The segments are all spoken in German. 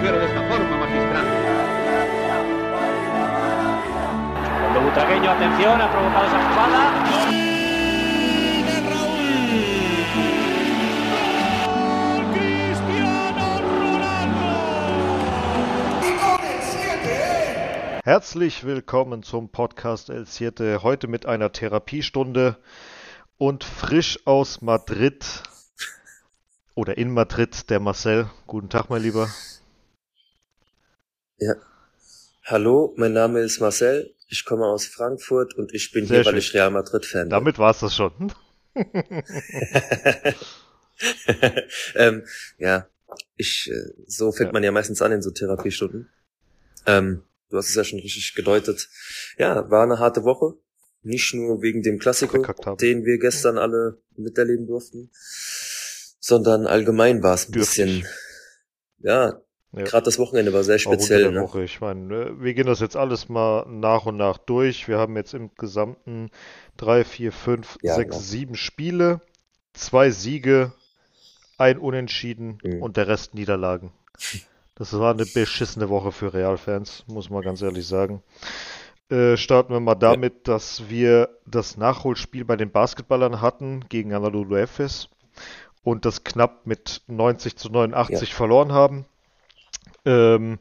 condujeron de esta forma magistral. Cuando Butragueño, atención, ha provocado esa jugada. Herzlich willkommen zum Podcast El Siete. Heute mit einer Therapiestunde und frisch aus Madrid oder in Madrid der Marcel. Guten Tag, mein Lieber. Ja. Hallo, mein Name ist Marcel. Ich komme aus Frankfurt und ich bin Sehr hier, schön. weil ich Real Madrid-Fan bin. Damit war es das schon. ähm, ja, ich, äh, so fängt ja. man ja meistens an in so Therapiestunden. Ähm, Du hast es ja schon richtig gedeutet. Ja, war eine harte Woche. Nicht nur wegen dem Klassiker, den wir gestern alle miterleben durften, sondern allgemein war es ein bisschen, ja, ja. Gerade das Wochenende war sehr speziell. Ne? Woche. Ich meine, ne, wir gehen das jetzt alles mal nach und nach durch. Wir haben jetzt im gesamten drei, vier, fünf, ja, sechs, ja. sieben Spiele, zwei Siege, ein Unentschieden mhm. und der Rest Niederlagen. Das war eine beschissene Woche für Real-Fans, muss man ganz ehrlich sagen. Äh, starten wir mal damit, ja. dass wir das Nachholspiel bei den Basketballern hatten gegen Anadolu Efes und das knapp mit 90 zu 89 ja. verloren haben. Ähm,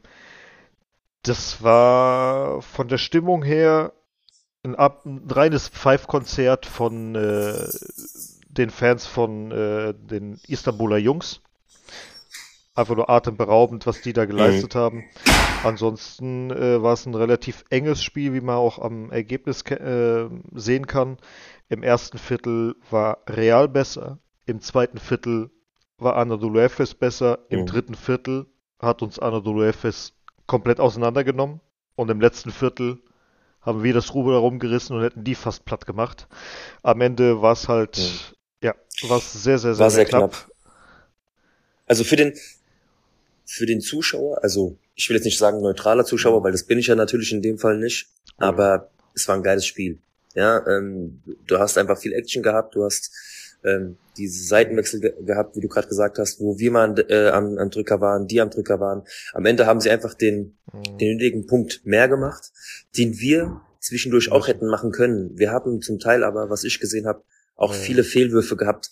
das war von der Stimmung her ein, ab, ein reines Pfeifkonzert von äh, den Fans von äh, den Istanbuler Jungs einfach nur atemberaubend, was die da geleistet mhm. haben. Ansonsten äh, war es ein relativ enges Spiel, wie man auch am Ergebnis äh, sehen kann. Im ersten Viertel war Real besser, im zweiten Viertel war Anadolu Efes besser, im mhm. dritten Viertel hat uns Anadolu Efes komplett auseinandergenommen und im letzten Viertel haben wir das Ruder rumgerissen und hätten die fast platt gemacht. Am Ende war es halt, mhm. ja, war es sehr, sehr, sehr, war sehr, sehr knapp. knapp. Also für den, für den Zuschauer, also ich will jetzt nicht sagen neutraler Zuschauer, weil das bin ich ja natürlich in dem Fall nicht, aber es war ein geiles Spiel. Ja, ähm, du hast einfach viel Action gehabt, du hast ähm, diese Seitenwechsel ge gehabt, wie du gerade gesagt hast, wo wir mal äh, am, am Drücker waren, die am Drücker waren. Am Ende haben sie einfach den, mhm. den nötigen Punkt mehr gemacht, den wir zwischendurch auch hätten machen können. Wir haben zum Teil aber, was ich gesehen habe, auch viele Fehlwürfe gehabt,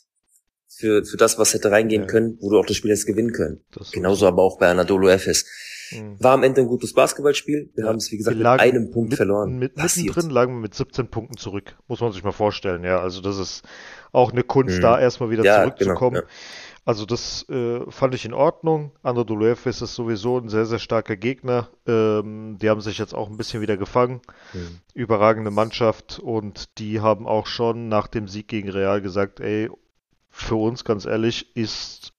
für, für das, was hätte reingehen ja. können, wo du auch das Spiel jetzt gewinnen können. Genauso so. aber auch bei Anadolu Efes. Mhm. War am Ende ein gutes Basketballspiel. Wir ja. haben es, wie gesagt, mit einem Punkt mit, verloren. Mit, mittendrin lagen wir mit 17 Punkten zurück. Muss man sich mal vorstellen. Ja, also das ist auch eine Kunst, mhm. da erstmal wieder ja, zurückzukommen. Genau, ja. Also das äh, fand ich in Ordnung. Anadolu Efes ist sowieso ein sehr, sehr starker Gegner. Ähm, die haben sich jetzt auch ein bisschen wieder gefangen. Mhm. Überragende Mannschaft und die haben auch schon nach dem Sieg gegen Real gesagt, ey, für uns, ganz ehrlich, ist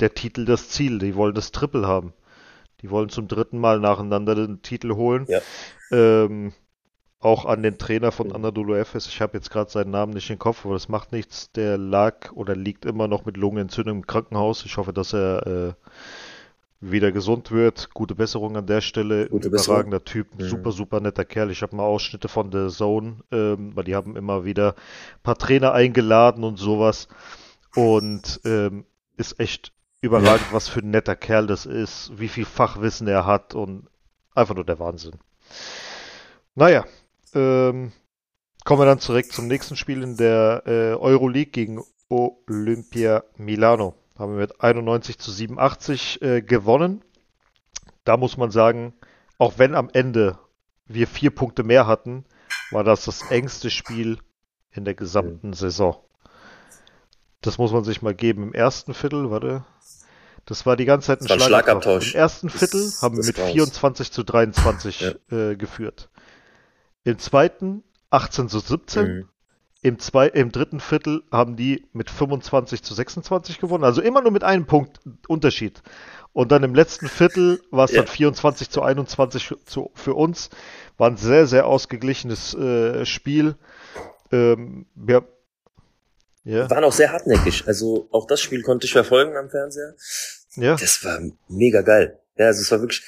der Titel das Ziel. Die wollen das Triple haben. Die wollen zum dritten Mal nacheinander den Titel holen. Ja. Ähm, auch an den Trainer von Anadolu Efes. Ich habe jetzt gerade seinen Namen nicht im Kopf, aber das macht nichts. Der lag oder liegt immer noch mit Lungenentzündung im Krankenhaus. Ich hoffe, dass er äh, wieder gesund wird. Gute Besserung an der Stelle. Gute Überragender Typ, mhm. super, super netter Kerl. Ich habe mal Ausschnitte von der Zone, ähm, weil die haben immer wieder ein paar Trainer eingeladen und sowas. Und ähm, ist echt überragend, ja. was für ein netter Kerl das ist, wie viel Fachwissen er hat und einfach nur der Wahnsinn. Naja, ähm, kommen wir dann zurück zum nächsten Spiel in der äh, Euroleague gegen Olympia Milano haben wir mit 91 zu 87 äh, gewonnen. Da muss man sagen, auch wenn am Ende wir vier Punkte mehr hatten, war das das engste Spiel in der gesamten Saison. Das muss man sich mal geben. Im ersten Viertel, warte, das war die ganze Zeit ein Schlagabtausch. Schlagabtausch. Im ersten Viertel das, haben wir mit raus. 24 zu 23 ja. äh, geführt. Im zweiten 18 zu 17. Mhm. Im, zwei, Im dritten Viertel haben die mit 25 zu 26 gewonnen, also immer nur mit einem Punkt Unterschied. Und dann im letzten Viertel war es ja. dann 24 zu 21 zu, für uns. War ein sehr, sehr ausgeglichenes äh, Spiel. Ähm, ja. ja. Waren auch sehr hartnäckig. Also auch das Spiel konnte ich verfolgen am Fernseher. Ja. Das war mega geil. Ja, also es war wirklich,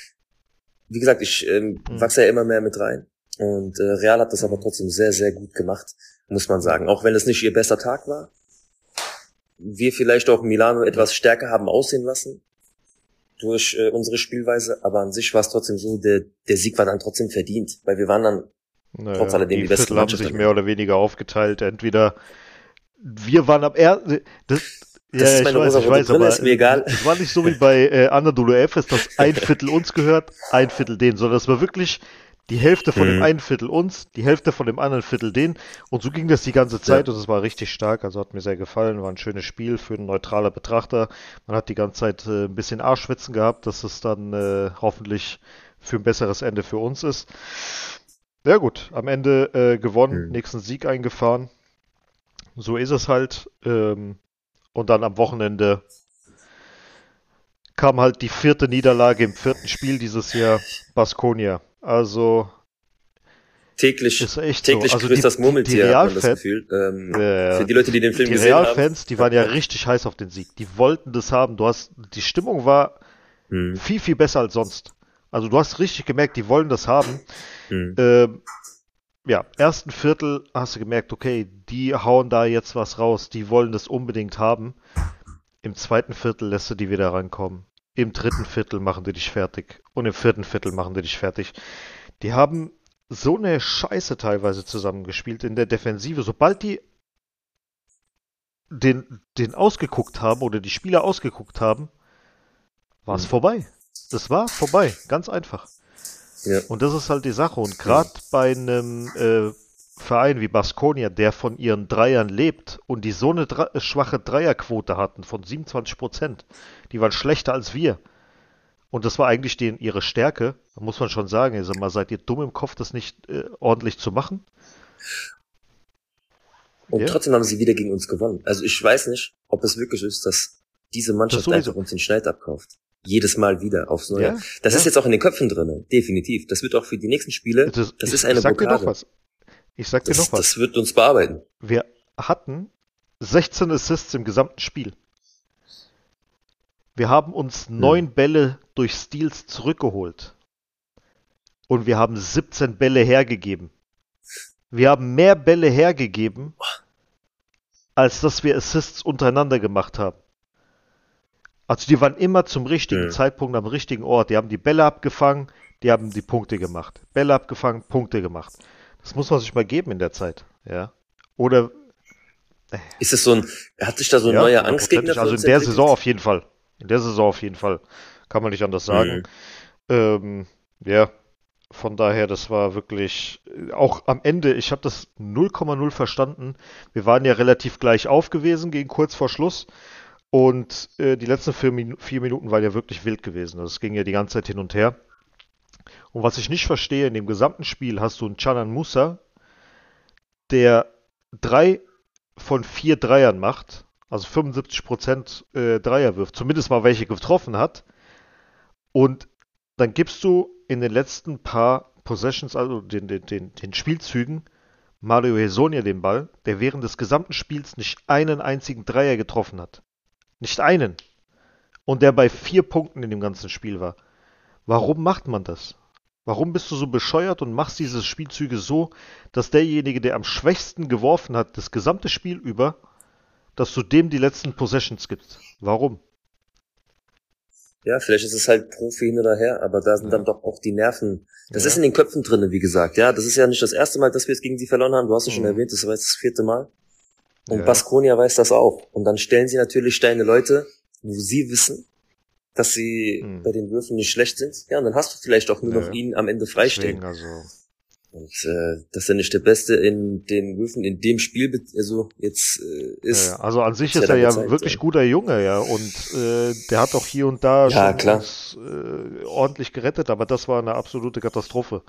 wie gesagt, ich ähm, hm. wachse ja immer mehr mit rein. Und äh, Real hat das aber trotzdem sehr, sehr gut gemacht muss man sagen. Auch wenn es nicht ihr bester Tag war. Wir vielleicht auch Milano etwas stärker haben aussehen lassen. durch äh, unsere Spielweise, aber an sich war es trotzdem so, der, der Sieg war dann trotzdem verdient, weil wir waren dann naja, trotz alledem die, die besten Viertel haben sich mehr oder weniger aufgeteilt. Entweder wir waren am ersten, das, das ja, ist meine ich weiß, ich weiß, Brille, aber ist mir egal. Es war nicht so wie bei äh, Anadolu Efes, dass ein Viertel uns gehört, ein Viertel denen, sondern es war wirklich die Hälfte von mhm. dem einen Viertel uns, die Hälfte von dem anderen Viertel denen. Und so ging das die ganze Zeit ja. und es war richtig stark. Also hat mir sehr gefallen, war ein schönes Spiel für einen neutraler Betrachter. Man hat die ganze Zeit äh, ein bisschen Arschwitzen gehabt, dass es dann äh, hoffentlich für ein besseres Ende für uns ist. Ja gut, am Ende äh, gewonnen, mhm. nächsten Sieg eingefahren. So ist es halt. Ähm, und dann am Wochenende kam halt die vierte Niederlage im vierten Spiel dieses Jahr, Baskonia. Also täglich, ist echt täglich so. also grüßt die, das Murmeltier, die, man das Gefühl. Ähm, äh, für die Leute, die den Film die gesehen haben. Die Realfans, die waren ja richtig heiß auf den Sieg. Die wollten das haben. Du hast, die Stimmung war hm. viel, viel besser als sonst. Also du hast richtig gemerkt, die wollen das haben. Hm. Ähm, ja, ersten Viertel hast du gemerkt, okay, die hauen da jetzt was raus, die wollen das unbedingt haben. Im zweiten Viertel lässt du die wieder rankommen. Im dritten Viertel machen die dich fertig. Und im vierten Viertel machen die dich fertig. Die haben so eine Scheiße teilweise zusammengespielt in der Defensive. Sobald die den, den ausgeguckt haben oder die Spieler ausgeguckt haben, war es mhm. vorbei. Das war vorbei. Ganz einfach. Ja. Und das ist halt die Sache. Und gerade bei einem äh, Verein wie Baskonia, der von ihren Dreiern lebt und die so eine Dre schwache Dreierquote hatten von 27 Prozent, die waren schlechter als wir. Und das war eigentlich den, ihre Stärke. Da muss man schon sagen, ich sag mal, seid ihr dumm im Kopf, das nicht äh, ordentlich zu machen? Und ja. trotzdem haben sie wieder gegen uns gewonnen. Also ich weiß nicht, ob es wirklich ist, dass diese Mannschaft das einfach uns den Schneid abkauft. Jedes Mal wieder aufs Neue. Ja, das ja. ist jetzt auch in den Köpfen drin, definitiv. Das wird auch für die nächsten Spiele, das, das ist eine ich sag Blockade. Dir noch was. Ich sag dir das, noch was. Das wird uns bearbeiten. Wir hatten 16 Assists im gesamten Spiel. Wir haben uns hm. neun Bälle durch Steals zurückgeholt. Und wir haben 17 Bälle hergegeben. Wir haben mehr Bälle hergegeben, als dass wir Assists untereinander gemacht haben. Also die waren immer zum richtigen mhm. Zeitpunkt am richtigen Ort. Die haben die Bälle abgefangen, die haben die Punkte gemacht. Bälle abgefangen, Punkte gemacht. Das muss man sich mal geben in der Zeit, ja. Oder äh, ist es so ein, hat sich da so ein ja, neuer Angstgegner Also in der Saison auf jeden Fall. In der Saison auf jeden Fall. Kann man nicht anders sagen. Mhm. Ähm, ja, von daher, das war wirklich auch am Ende, ich habe das 0,0 verstanden. Wir waren ja relativ gleich auf gewesen gegen kurz vor Schluss. Und äh, die letzten vier, Min vier, Minuten waren ja wirklich wild gewesen. Also es ging ja die ganze Zeit hin und her. Und was ich nicht verstehe, in dem gesamten Spiel hast du einen Chanan Musa, der drei von vier Dreiern macht, also 75% äh, Dreier wirft, zumindest mal welche getroffen hat. Und dann gibst du in den letzten paar Possessions, also den, den, den, den Spielzügen, Mario Hesonia den Ball, der während des gesamten Spiels nicht einen einzigen Dreier getroffen hat. Nicht einen. Und der bei vier Punkten in dem ganzen Spiel war. Warum macht man das? Warum bist du so bescheuert und machst diese Spielzüge so, dass derjenige, der am schwächsten geworfen hat, das gesamte Spiel über, dass du dem die letzten Possessions gibst? Warum? Ja, vielleicht ist es halt Profi hin oder her, aber da sind ja. dann doch auch die Nerven. Das ja. ist in den Köpfen drinnen, wie gesagt. Ja, das ist ja nicht das erste Mal, dass wir es gegen sie verloren haben. Du hast es mhm. schon erwähnt, das war jetzt das vierte Mal. Und ja. Baskonia weiß das auch. Und dann stellen sie natürlich deine Leute, wo sie wissen, dass sie hm. bei den Würfen nicht schlecht sind. Ja, und dann hast du vielleicht auch nur ja. noch ihn am Ende freistehen. also. Und äh, dass er nicht der Beste in den Würfen in dem Spiel also jetzt äh, ist. Ja, also an sich ist, er ja gezeigt, wirklich guter Junge, ja. Und äh, der hat auch hier und da ja, schon uns, äh, ordentlich gerettet, aber das war eine absolute Katastrophe.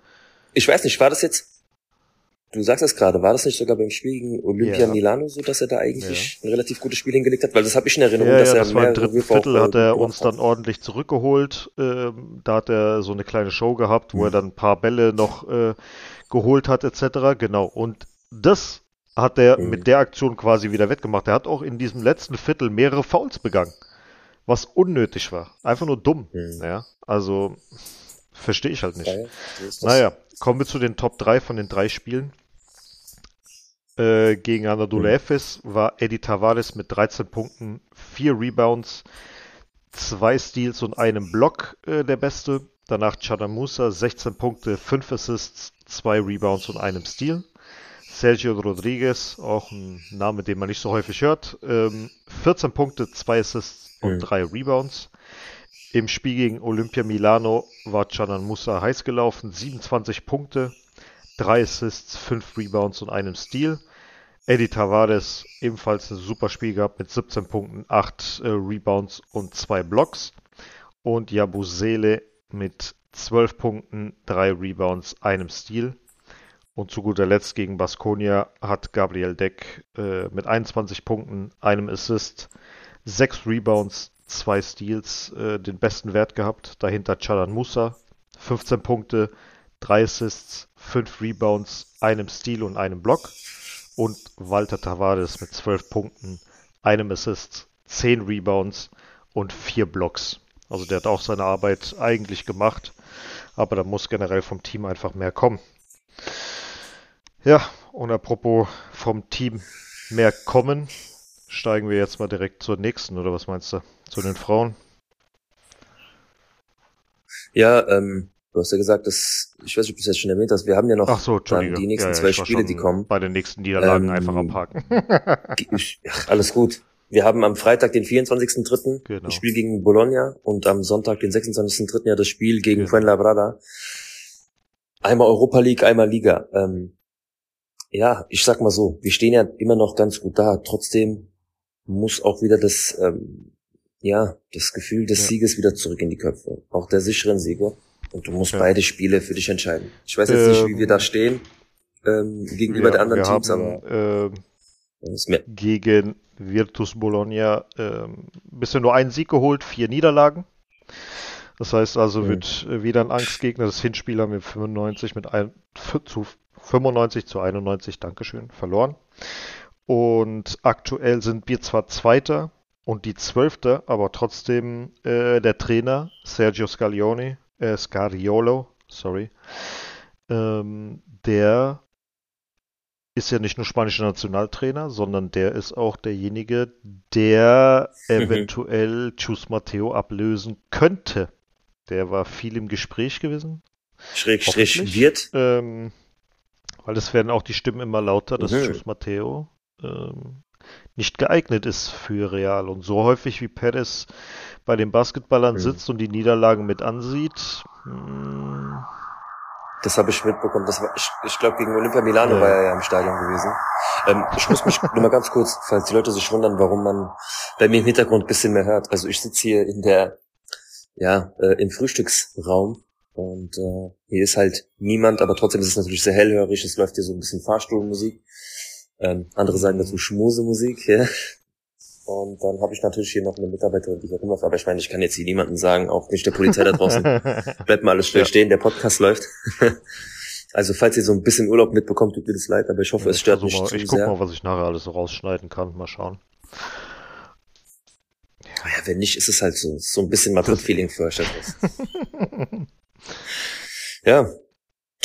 Ich weiß nicht, war das jetzt Du sagst es gerade, war das nicht sogar beim Spiel gegen Olympia ja. Milano so, dass er da eigentlich ja. ein relativ gutes Spiel hingelegt hat? Weil das habe ich in Erinnerung, ja, dass ja, er das war im dritten Viertel hat er uns dann ordentlich zurückgeholt. Ähm, da hat er so eine kleine Show gehabt, wo mhm. er dann ein paar Bälle noch äh, geholt hat etc. Genau. Und das hat er mhm. mit der Aktion quasi wieder wettgemacht. Er hat auch in diesem letzten Viertel mehrere Fouls begangen, was unnötig war. Einfach nur dumm. Mhm. Ja, also verstehe ich halt nicht. naja, kommen wir zu den Top 3 von den drei Spielen. Äh, gegen Anadolu mhm. Efes war Eddie Tavares mit 13 Punkten, 4 Rebounds, zwei Steals und einem Block äh, der Beste. Danach Chadamusa, 16 Punkte, 5 Assists, 2 Rebounds und einem Steal. Sergio Rodriguez, auch ein Name, den man nicht so häufig hört. Ähm, 14 Punkte, 2 Assists und 3 mhm. Rebounds. Im Spiel gegen Olympia Milano war Canan Musa heiß gelaufen, 27 Punkte, 3 Assists, 5 Rebounds und einem Steal. Eddie Tavares ebenfalls ein super Spiel gehabt mit 17 Punkten, 8 äh, Rebounds und 2 Blocks. Und Jabusele mit 12 Punkten, 3 Rebounds, einem Steal. Und zu guter Letzt gegen Baskonia hat Gabriel Deck äh, mit 21 Punkten, einem Assist, 6 Rebounds, 2 Steals äh, den besten Wert gehabt. Dahinter Chalan Musa, 15 Punkte, 3 Assists, 5 Rebounds, einem Steal und einem Block und Walter Tavares mit 12 Punkten, einem Assist, 10 Rebounds und 4 Blocks. Also der hat auch seine Arbeit eigentlich gemacht, aber da muss generell vom Team einfach mehr kommen. Ja, und apropos vom Team mehr kommen, steigen wir jetzt mal direkt zur nächsten, oder was meinst du? Zu den Frauen? Ja, ähm, Du hast ja gesagt, dass, ich weiß nicht, ob du es jetzt schon erwähnt hast, wir haben ja noch so, dann die nächsten ja, zwei Spiele, die kommen. Bei den nächsten Niederlagen ähm, einfach abhaken. ach, alles gut. Wir haben am Freitag den 24.3. Genau. das Spiel gegen Bologna und am Sonntag den 26.3. ja das Spiel gegen genau. Fuenlabrada. Einmal Europa League, einmal Liga. Ähm, ja, ich sag mal so, wir stehen ja immer noch ganz gut da. Trotzdem muss auch wieder das, ähm, ja, das Gefühl des ja. Sieges wieder zurück in die Köpfe. Auch der sicheren Sieger. Und du musst ja. beide Spiele für dich entscheiden. Ich weiß jetzt ähm, nicht, wie wir da ähm, stehen ähm, gegenüber ja, der anderen Teams, haben, aber äh, gegen Virtus Bologna äh, bisher nur einen Sieg geholt, vier Niederlagen. Das heißt also, mhm. wird äh, wieder ein Angstgegner. Das Hinspiel haben wir 95 mit ein, zu 95 zu 91, Dankeschön, verloren. Und aktuell sind wir zwar Zweiter und die Zwölfte, aber trotzdem äh, der Trainer Sergio Scaglione äh, Scariolo, sorry, ähm, der ist ja nicht nur spanischer Nationaltrainer, sondern der ist auch derjenige, der eventuell Chus Matteo ablösen könnte. Der war viel im Gespräch gewesen. Schrägstrich wird. Ähm, weil es werden auch die Stimmen immer lauter, dass mhm. Chus Matteo ähm, nicht geeignet ist für Real. Und so häufig wie Perez bei den Basketballern mhm. sitzt und die Niederlagen mit ansieht. Hm. Das habe ich mitbekommen. Das war, ich, ich glaube, gegen Olympia Milano ja. war er ja im Stadion gewesen. Ähm, ich muss mich nur mal ganz kurz, falls die Leute sich wundern, warum man bei mir im Hintergrund bisschen mehr hört. Also ich sitze hier in der, ja, äh, im Frühstücksraum und äh, hier ist halt niemand, aber trotzdem ist es natürlich sehr hellhörig. Es läuft hier so ein bisschen Fahrstuhlmusik. Ähm, andere sagen dazu Schmusemusik, ja. Und dann habe ich natürlich hier noch eine Mitarbeiterin, die hier rumläuft. Aber ich meine, ich kann jetzt hier niemanden sagen, auch nicht der Polizei da draußen. Bleibt mal alles still ja. stehen, der Podcast läuft. also falls ihr so ein bisschen Urlaub mitbekommt, tut mir das leid, aber ich hoffe, ja, es stört mich mal, zu Ich guck mal, was ich nachher alles so rausschneiden kann. Mal schauen. Ja, wenn nicht, ist es halt so. So ein bisschen Madrid-Feeling für euch etwas. ja.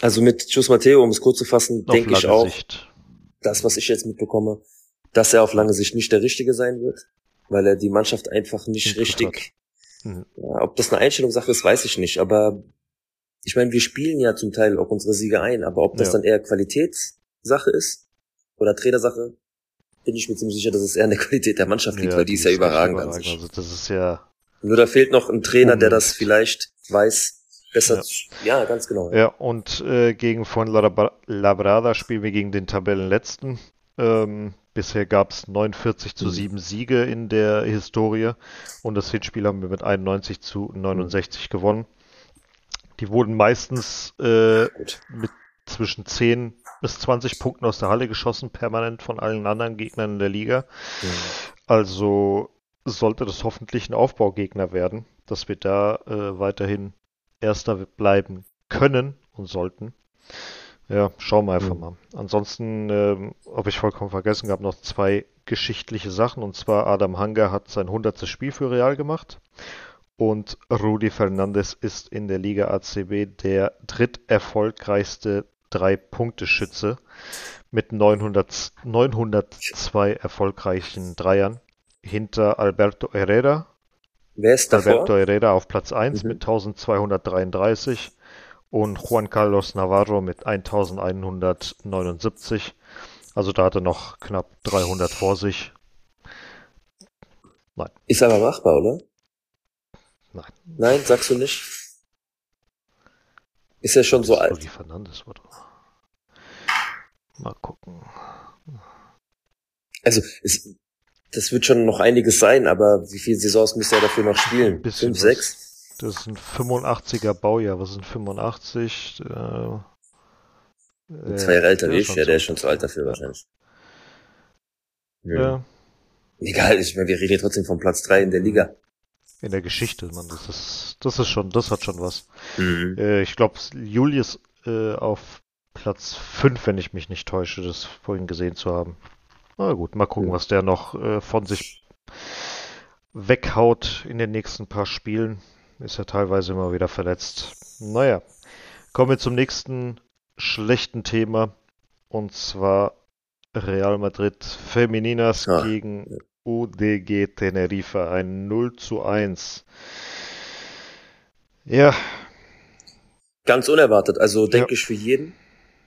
Also mit Jus Matteo, um es kurz zu fassen, denke ich auch, Sicht. Das, was ich jetzt mitbekomme, dass er auf lange Sicht nicht der Richtige sein wird, weil er die Mannschaft einfach nicht richtig. Mhm. Ja, ob das eine Einstellungssache ist, weiß ich nicht. Aber ich meine, wir spielen ja zum Teil auch unsere Siege ein, aber ob das ja. dann eher Qualitätssache ist oder Trainersache, bin ich mir ziemlich sicher, dass es eher eine Qualität der Mannschaft liegt, ja, weil die ist ja überragend, überragend an sich. Also das ist ja. Nur da fehlt noch ein Trainer, der das vielleicht weiß, besser. Ja, ja ganz genau. Ja, und äh, gegen von Labrada spielen wir gegen den Tabellenletzten. Ähm, Bisher gab es 49 zu 7 mhm. Siege in der Historie und das Hinspiel haben wir mit 91 zu 69 mhm. gewonnen. Die wurden meistens äh, mit zwischen 10 bis 20 Punkten aus der Halle geschossen, permanent von allen anderen Gegnern in der Liga. Mhm. Also sollte das hoffentlich ein Aufbaugegner werden, dass wir da äh, weiterhin Erster bleiben können und sollten. Ja, schauen wir einfach mhm. mal. Ansonsten ähm, habe ich vollkommen vergessen, gab noch zwei geschichtliche Sachen. Und zwar Adam Hanger hat sein 100. Spiel für Real gemacht. Und Rudi Fernandes ist in der Liga ACB der dritterfolgreichste Drei-Punkte-Schütze mit 900, 902 erfolgreichen Dreiern. Hinter Alberto Herrera Wer ist davor? Alberto Herrera auf Platz 1 mhm. mit 1233 und Juan Carlos Navarro mit 1179. Also da hat er noch knapp 300 vor sich. Nein. Ist aber machbar, oder? Nein. Nein, sagst du nicht? Ist er schon so alt? Fernandes, oder? Mal gucken. Also, es, das wird schon noch einiges sein, aber wie viele Saisons müsste er dafür noch spielen? Fünf, sechs? Das ist ein 85er Baujahr. Was sind 85? Äh, Zwei Jahre älter wie ich, ja, der ist schon zu alt dafür wahrscheinlich. Ja. ja. Egal, ich meine, wir reden hier trotzdem von Platz drei in der Liga. In der Geschichte, man, das ist, das ist schon, das hat schon was. Mhm. Äh, ich glaube, Julius äh, auf Platz 5, wenn ich mich nicht täusche, das vorhin gesehen zu haben. Na gut, mal gucken, ja. was der noch äh, von sich weghaut in den nächsten paar Spielen. Ist ja teilweise immer wieder verletzt. Naja, kommen wir zum nächsten schlechten Thema. Und zwar Real Madrid Femininas ah. gegen UDG Tenerife. Ein 0 zu 1. Ja. Ganz unerwartet. Also denke ja. ich für jeden.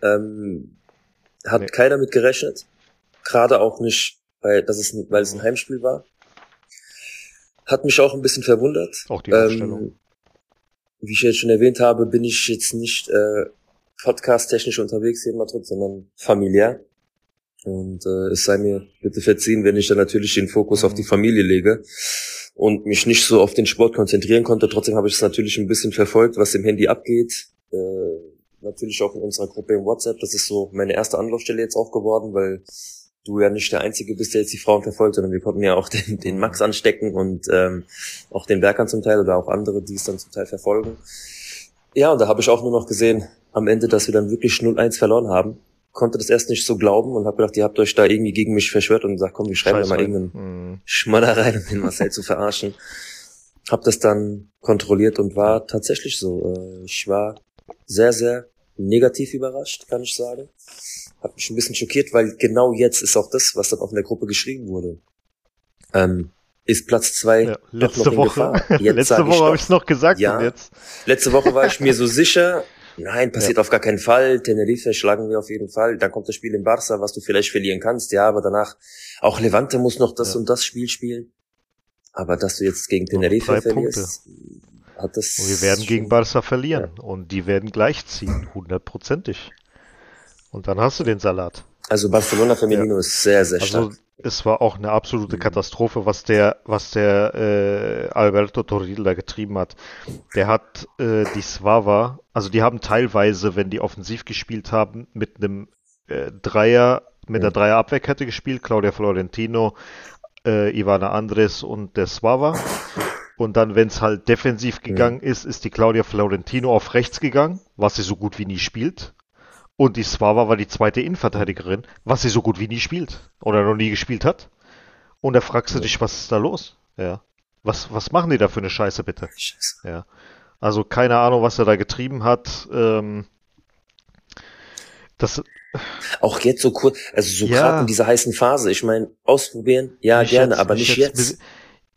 Ähm, hat nee. keiner mit gerechnet. Gerade auch nicht, weil, das ist, weil es ein Heimspiel war. Hat mich auch ein bisschen verwundert. Auch die Aufstellung. Ähm, wie ich jetzt schon erwähnt habe, bin ich jetzt nicht äh, podcast-technisch unterwegs hier in Madrid, sondern familiär. Und äh, es sei mir bitte verziehen, wenn ich dann natürlich den Fokus mhm. auf die Familie lege und mich nicht so auf den Sport konzentrieren konnte. Trotzdem habe ich es natürlich ein bisschen verfolgt, was im Handy abgeht. Äh, natürlich auch in unserer Gruppe im WhatsApp. Das ist so meine erste Anlaufstelle jetzt auch geworden, weil du ja nicht der Einzige bist, der jetzt die Frauen verfolgt, sondern wir konnten ja auch den, den Max anstecken und ähm, auch den Bergern zum Teil oder auch andere, die es dann zum Teil verfolgen. Ja, und da habe ich auch nur noch gesehen, am Ende, dass wir dann wirklich 0-1 verloren haben. Konnte das erst nicht so glauben und habe gedacht, ihr habt euch da irgendwie gegen mich verschwört und gesagt, komm, wir schreiben da mal irgendeinen mhm. Schmatter rein, um den Marcel zu verarschen. Hab das dann kontrolliert und war tatsächlich so. Äh, ich war sehr, sehr negativ überrascht, kann ich sagen. Hat mich ein bisschen schockiert, weil genau jetzt ist auch das, was dann auch in der Gruppe geschrieben wurde. Ähm, ist Platz zwei ja, letzte Woche. letzte Woche habe ich es noch gesagt. Ja, jetzt. Letzte Woche war ich mir so sicher, nein, passiert ja. auf gar keinen Fall. Tenerife schlagen wir auf jeden Fall. Dann kommt das Spiel in Barca, was du vielleicht verlieren kannst. Ja, aber danach auch Levante muss noch das ja. und das Spiel spielen. Aber dass du jetzt gegen Tenerife verlierst, Punkte hat das. Und wir werden gegen Barca verlieren ja. und die werden gleichziehen, hundertprozentig. Und dann hast du den Salat. Also Barcelona Femenino ja. ist sehr, sehr also, stark. Es war auch eine absolute. Katastrophe, was der, was der äh, Alberto Toril da getrieben hat. Der hat äh, die Swava, also die haben teilweise, wenn die offensiv gespielt haben, mit einem äh, Dreier, mit der Dreier Abwehrkette gespielt, Claudia Florentino, äh, Ivana Andres und der Swava. Und dann, wenn es halt defensiv gegangen ist, ist die Claudia Florentino auf rechts gegangen, was sie so gut wie nie spielt. Und die Swava war die zweite Innenverteidigerin, was sie so gut wie nie spielt. Oder noch nie gespielt hat. Und da fragst du dich, was ist da los? Ja. Was, was machen die da für eine Scheiße, bitte? Scheiße. Ja. Also keine Ahnung, was er da getrieben hat. Ähm, das, auch jetzt so kurz, also so ja. gerade in dieser heißen Phase. Ich meine, ausprobieren, ja, nicht gerne, jetzt, aber nicht jetzt. jetzt.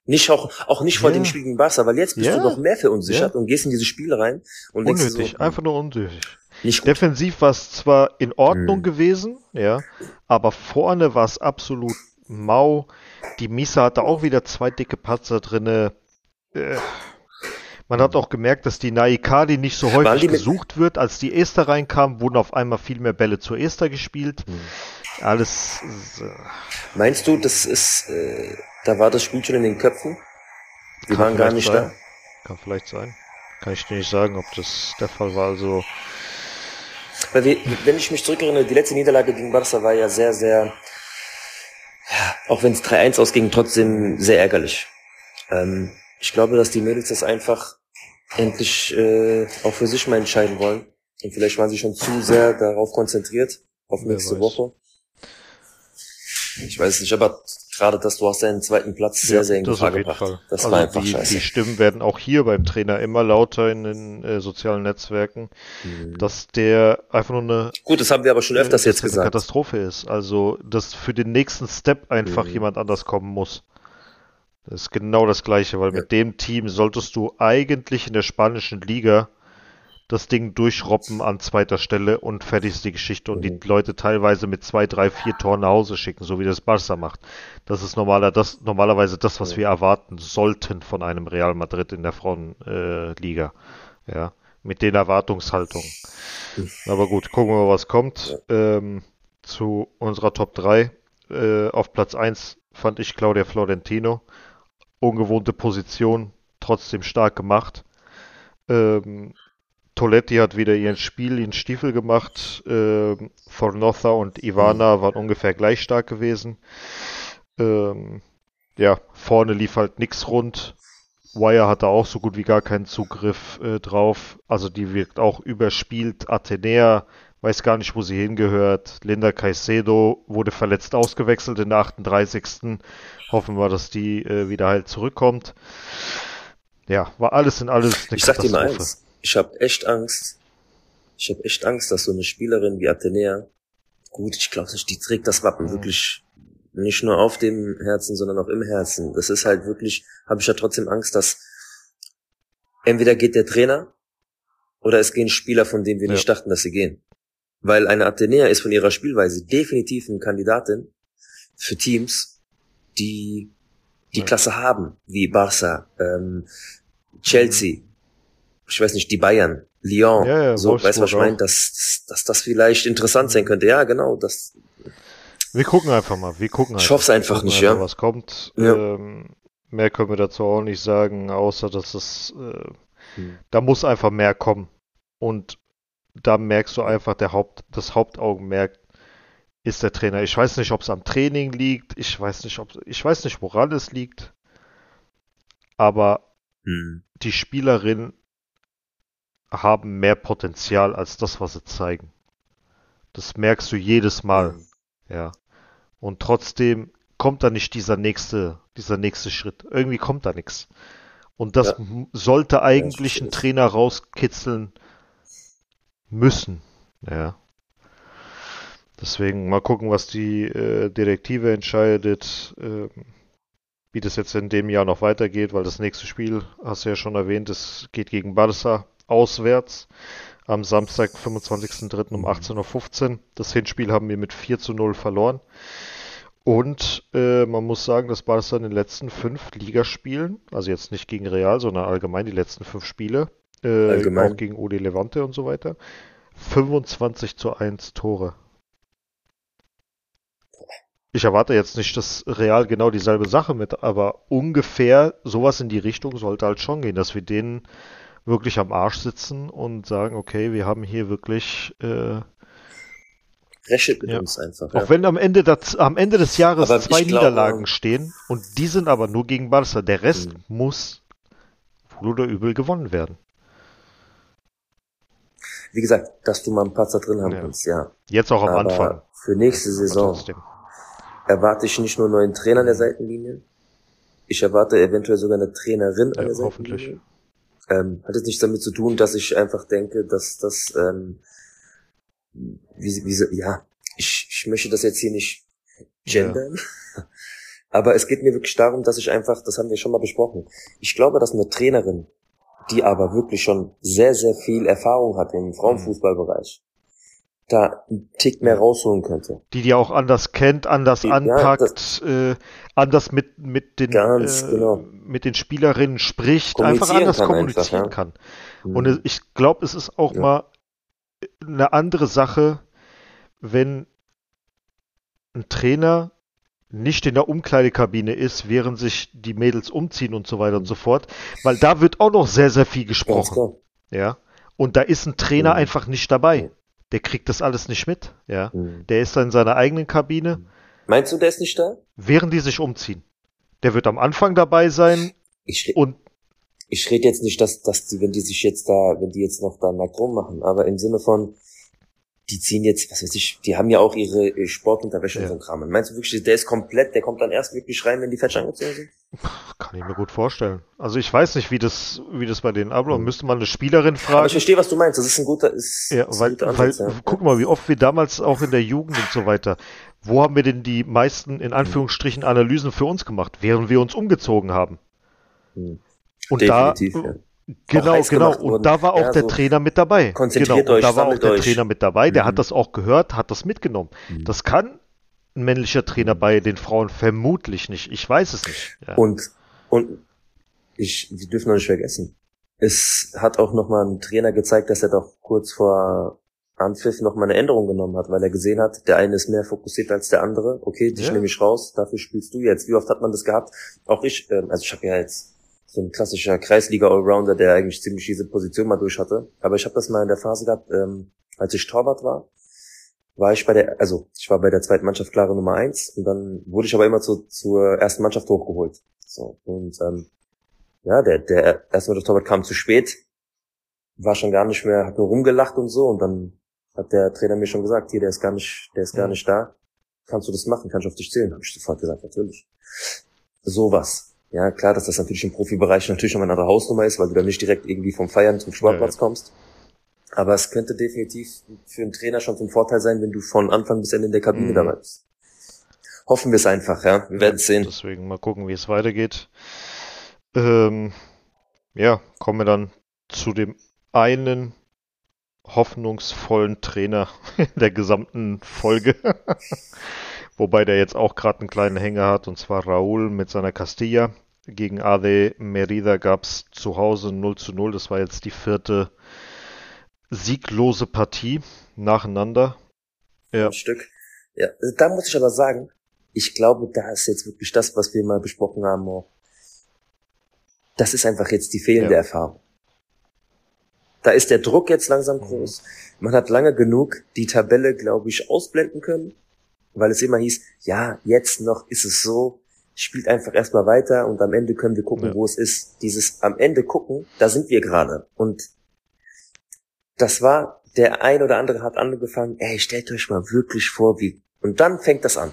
Nicht auch, auch nicht vor ja. dem Spiel gegen Barca, weil jetzt bist ja. du noch mehr verunsichert ja. und gehst in diese Spiele rein und Unnötig, denkst so, einfach nur unnötig. Nicht Defensiv war es zwar in Ordnung hm. gewesen, ja, aber vorne war es absolut mau. Die Misa hatte auch wieder zwei dicke Patzer drinne. Äh, man hat auch gemerkt, dass die Naikadi nicht so häufig gesucht wird. Als die Esther reinkam, wurden auf einmal viel mehr Bälle zur Esther gespielt. Hm. Alles. Äh, Meinst du, das ist äh, da war das Spiel schon in den Köpfen. Die waren gar nicht sein. da. Kann vielleicht sein. Kann ich dir nicht sagen, ob das der Fall war. Also Weil wir, wenn ich mich zurückerinnere, die letzte Niederlage gegen Barca war ja sehr, sehr, ja, auch wenn es 3-1 ausging, trotzdem sehr ärgerlich. Ähm, ich glaube, dass die Mädels das einfach endlich äh, auch für sich mal entscheiden wollen. Und vielleicht waren sie schon zu sehr darauf konzentriert, auf nächste Woche. Ich weiß nicht, aber gerade dass du hast deinen zweiten Platz sehr, ja, sehr in Gefahr gebracht. Fall. Das also war einfach die, scheiße. Die Stimmen werden auch hier beim Trainer immer lauter in den äh, sozialen Netzwerken, mhm. dass der einfach nur eine Gut, das haben wir aber schon öfters jetzt gesagt. Katastrophe ist. Also, dass für den nächsten Step einfach mhm. jemand anders kommen muss. Das ist genau das Gleiche, weil ja. mit dem Team solltest du eigentlich in der spanischen Liga das Ding durchroppen an zweiter Stelle und fertig ist die Geschichte und mhm. die Leute teilweise mit zwei, drei, vier Toren nach Hause schicken, so wie das Barca macht. Das ist normaler, das, normalerweise das, was ja. wir erwarten sollten von einem Real Madrid in der Frauenliga. Äh, ja, mit den Erwartungshaltungen. Mhm. Aber gut, gucken wir mal, was kommt. Ähm, zu unserer Top 3. Äh, auf Platz 1 fand ich Claudia Florentino. Ungewohnte Position, trotzdem stark gemacht. Ähm, Toletti hat wieder ihren Spiel, ihren Stiefel gemacht. Ähm, Fornotha und Ivana waren ungefähr gleich stark gewesen. Ähm, ja, vorne lief halt nichts rund. Wire hatte auch so gut wie gar keinen Zugriff äh, drauf. Also die wirkt auch überspielt. Athenea weiß gar nicht, wo sie hingehört. Linda Caicedo wurde verletzt ausgewechselt in der 38. Hoffen wir, dass die äh, wieder halt zurückkommt. Ja, war alles in alles eine ich Katastrophe. Sag dir mal eins, ich habe echt Angst. Ich habe echt Angst, dass so eine Spielerin wie Athenea, gut, ich glaube nicht, die trägt das Wappen mhm. wirklich nicht nur auf dem Herzen, sondern auch im Herzen. Das ist halt wirklich, habe ich ja trotzdem Angst, dass entweder geht der Trainer oder es gehen Spieler, von denen wir ja. nicht dachten, dass sie gehen. Weil eine Athenea ist von ihrer Spielweise definitiv eine Kandidatin für Teams, die die ja. Klasse haben, wie Barca, ähm, Chelsea, mhm. ich weiß nicht, die Bayern, Lyon, ja, ja, so, weißt du, was ich meine, dass, dass das vielleicht interessant sein könnte. Ja, genau, das. Wir gucken einfach mal, wir gucken einfach. Ich hoffe es einfach nicht, einfach, ja. Was kommt. Ähm, mehr können wir dazu auch nicht sagen, außer dass es, äh, hm. da muss einfach mehr kommen. Und da merkst du einfach, der Haupt, das Hauptaugenmerk ist der Trainer. Ich weiß nicht, ob es am Training liegt. Ich weiß nicht, ob ich weiß nicht, woran es liegt. Aber hm. die Spielerinnen haben mehr Potenzial als das, was sie zeigen. Das merkst du jedes Mal. Hm. Ja. Und trotzdem kommt da nicht dieser nächste, dieser nächste Schritt. Irgendwie kommt da nichts. Und das ja. sollte eigentlich ja, ein Trainer rauskitzeln, müssen. Ja. Deswegen mal gucken, was die äh, Direktive entscheidet, äh, wie das jetzt in dem Jahr noch weitergeht, weil das nächste Spiel, hast du ja schon erwähnt, es geht gegen Barca auswärts am Samstag, 25.03. um 18.15 Uhr. Das Hinspiel haben wir mit 4 zu 0 verloren. Und äh, man muss sagen, dass Barca in den letzten fünf Ligaspielen, also jetzt nicht gegen Real, sondern allgemein die letzten fünf Spiele, äh, auch gegen Odi Levante und so weiter. 25 zu 1 Tore. Ich erwarte jetzt nicht, dass Real genau dieselbe Sache mit, aber ungefähr sowas in die Richtung sollte halt schon gehen, dass wir denen wirklich am Arsch sitzen und sagen, okay, wir haben hier wirklich äh, Räche ja. uns einfach. Auch ja. wenn am Ende, das, am Ende des Jahres aber zwei Niederlagen stehen und die sind aber nur gegen Barca. Der Rest mhm. muss wohl oder übel gewonnen werden. Wie gesagt, dass du mal ein Patzer drin haben ja. kannst, ja. Jetzt auch am Aber Anfang. Für nächste Saison erwarte ich nicht nur einen neuen Trainer an der Seitenlinie. Ich erwarte eventuell sogar eine Trainerin ja, an der Seitenlinie. Ähm, hat jetzt nichts damit zu tun, dass ich einfach denke, dass das, ähm, wie, wie, ja, ich, ich möchte das jetzt hier nicht gendern. Ja. Aber es geht mir wirklich darum, dass ich einfach, das haben wir schon mal besprochen. Ich glaube, dass eine Trainerin die aber wirklich schon sehr, sehr viel Erfahrung hat im Frauenfußballbereich, da einen Tick mehr rausholen könnte. Die die auch anders kennt, anders die, anpackt, ja, äh, anders mit, mit, den, äh, genau. mit den Spielerinnen spricht, einfach anders kommunizieren einfach, ja. kann. Mhm. Und ich glaube, es ist auch ja. mal eine andere Sache, wenn ein Trainer nicht in der Umkleidekabine ist, während sich die Mädels umziehen und so weiter und so fort, weil da wird auch noch sehr, sehr viel gesprochen. Ja. Und da ist ein Trainer mhm. einfach nicht dabei. Der kriegt das alles nicht mit. Ja. Mhm. Der ist da in seiner eigenen Kabine. Meinst du, der ist nicht da? Während die sich umziehen. Der wird am Anfang dabei sein. Ich und ich rede jetzt nicht, dass, dass die, wenn die sich jetzt da, wenn die jetzt noch da nackt rummachen, aber im Sinne von, die ziehen jetzt, was weiß ich, die haben ja auch ihre Sportunterwäsche ja. und so Kram. Meinst du wirklich, der ist komplett, der kommt dann erst wirklich rein, wenn die Fetch angezogen sind? Kann ich mir gut vorstellen. Also ich weiß nicht, wie das, wie das bei denen abläuft. Mhm. Müsste man eine Spielerin fragen. Aber ich verstehe, was du meinst. Das ist ein guter, ist, ja, ist weil, ein guter Ansatz, weil, ja. guck mal, wie oft wir damals auch in der Jugend und so weiter, wo haben wir denn die meisten, in Anführungsstrichen, Analysen für uns gemacht, während wir uns umgezogen haben? Mhm. Und Definitiv, da, ja. Genau, genau. Und da war auch ja, der so Trainer mit dabei. Konzentriert genau. euch, und da war auch der euch. Trainer mit dabei. Der mhm. hat das auch gehört, hat das mitgenommen. Mhm. Das kann ein männlicher Trainer bei den Frauen vermutlich nicht. Ich weiß es nicht. Ja. Und, und ich, wir dürfen noch nicht vergessen. Es hat auch nochmal ein Trainer gezeigt, dass er doch kurz vor Anpfiff nochmal eine Änderung genommen hat, weil er gesehen hat, der eine ist mehr fokussiert als der andere. Okay, dich ja. nehme ich raus, dafür spielst du jetzt. Wie oft hat man das gehabt? Auch ich, äh, also ich habe ja jetzt so ein klassischer Kreisliga-Allrounder, der eigentlich ziemlich diese Position mal durch hatte. Aber ich habe das mal in der Phase gehabt, ähm, als ich Torwart war, war ich bei der, also ich war bei der zweiten Mannschaft klare Nummer eins und dann wurde ich aber immer zu, zur ersten Mannschaft hochgeholt. So und ähm, ja, der der erste Mannschaft Torwart kam zu spät, war schon gar nicht mehr, hat nur rumgelacht und so und dann hat der Trainer mir schon gesagt, hier, der ist gar nicht, der ist gar mhm. nicht da. Kannst du das machen? Kannst du auf dich zählen? Habe ich sofort gesagt, natürlich. Sowas. Ja, klar, dass das natürlich im Profibereich natürlich noch eine andere Hausnummer ist, weil du da nicht direkt irgendwie vom Feiern zum Sportplatz ja, ja. kommst. Aber es könnte definitiv für einen Trainer schon zum Vorteil sein, wenn du von Anfang bis Ende in der Kabine mhm. dabei bist. Hoffen wir es einfach, ja. Wir werden es sehen. Deswegen mal gucken, wie es weitergeht. Ähm, ja, kommen wir dann zu dem einen hoffnungsvollen Trainer in der gesamten Folge. Wobei der jetzt auch gerade einen kleinen Hänger hat, und zwar Raúl mit seiner Castilla. Gegen Ade Merida gab es zu Hause 0 zu 0. Das war jetzt die vierte sieglose Partie nacheinander. Ja. Ein Stück. Ja, da muss ich aber sagen, ich glaube, da ist jetzt wirklich das, was wir mal besprochen haben, auch. Das ist einfach jetzt die fehlende ja. Erfahrung. Da ist der Druck jetzt langsam mhm. groß. Man hat lange genug die Tabelle, glaube ich, ausblenden können, weil es immer hieß, ja, jetzt noch ist es so, spielt einfach erstmal weiter und am Ende können wir gucken, ja. wo es ist. Dieses am Ende gucken, da sind wir gerade. Und das war, der ein oder andere hat angefangen, ey, stellt euch mal wirklich vor, wie, und dann fängt das an.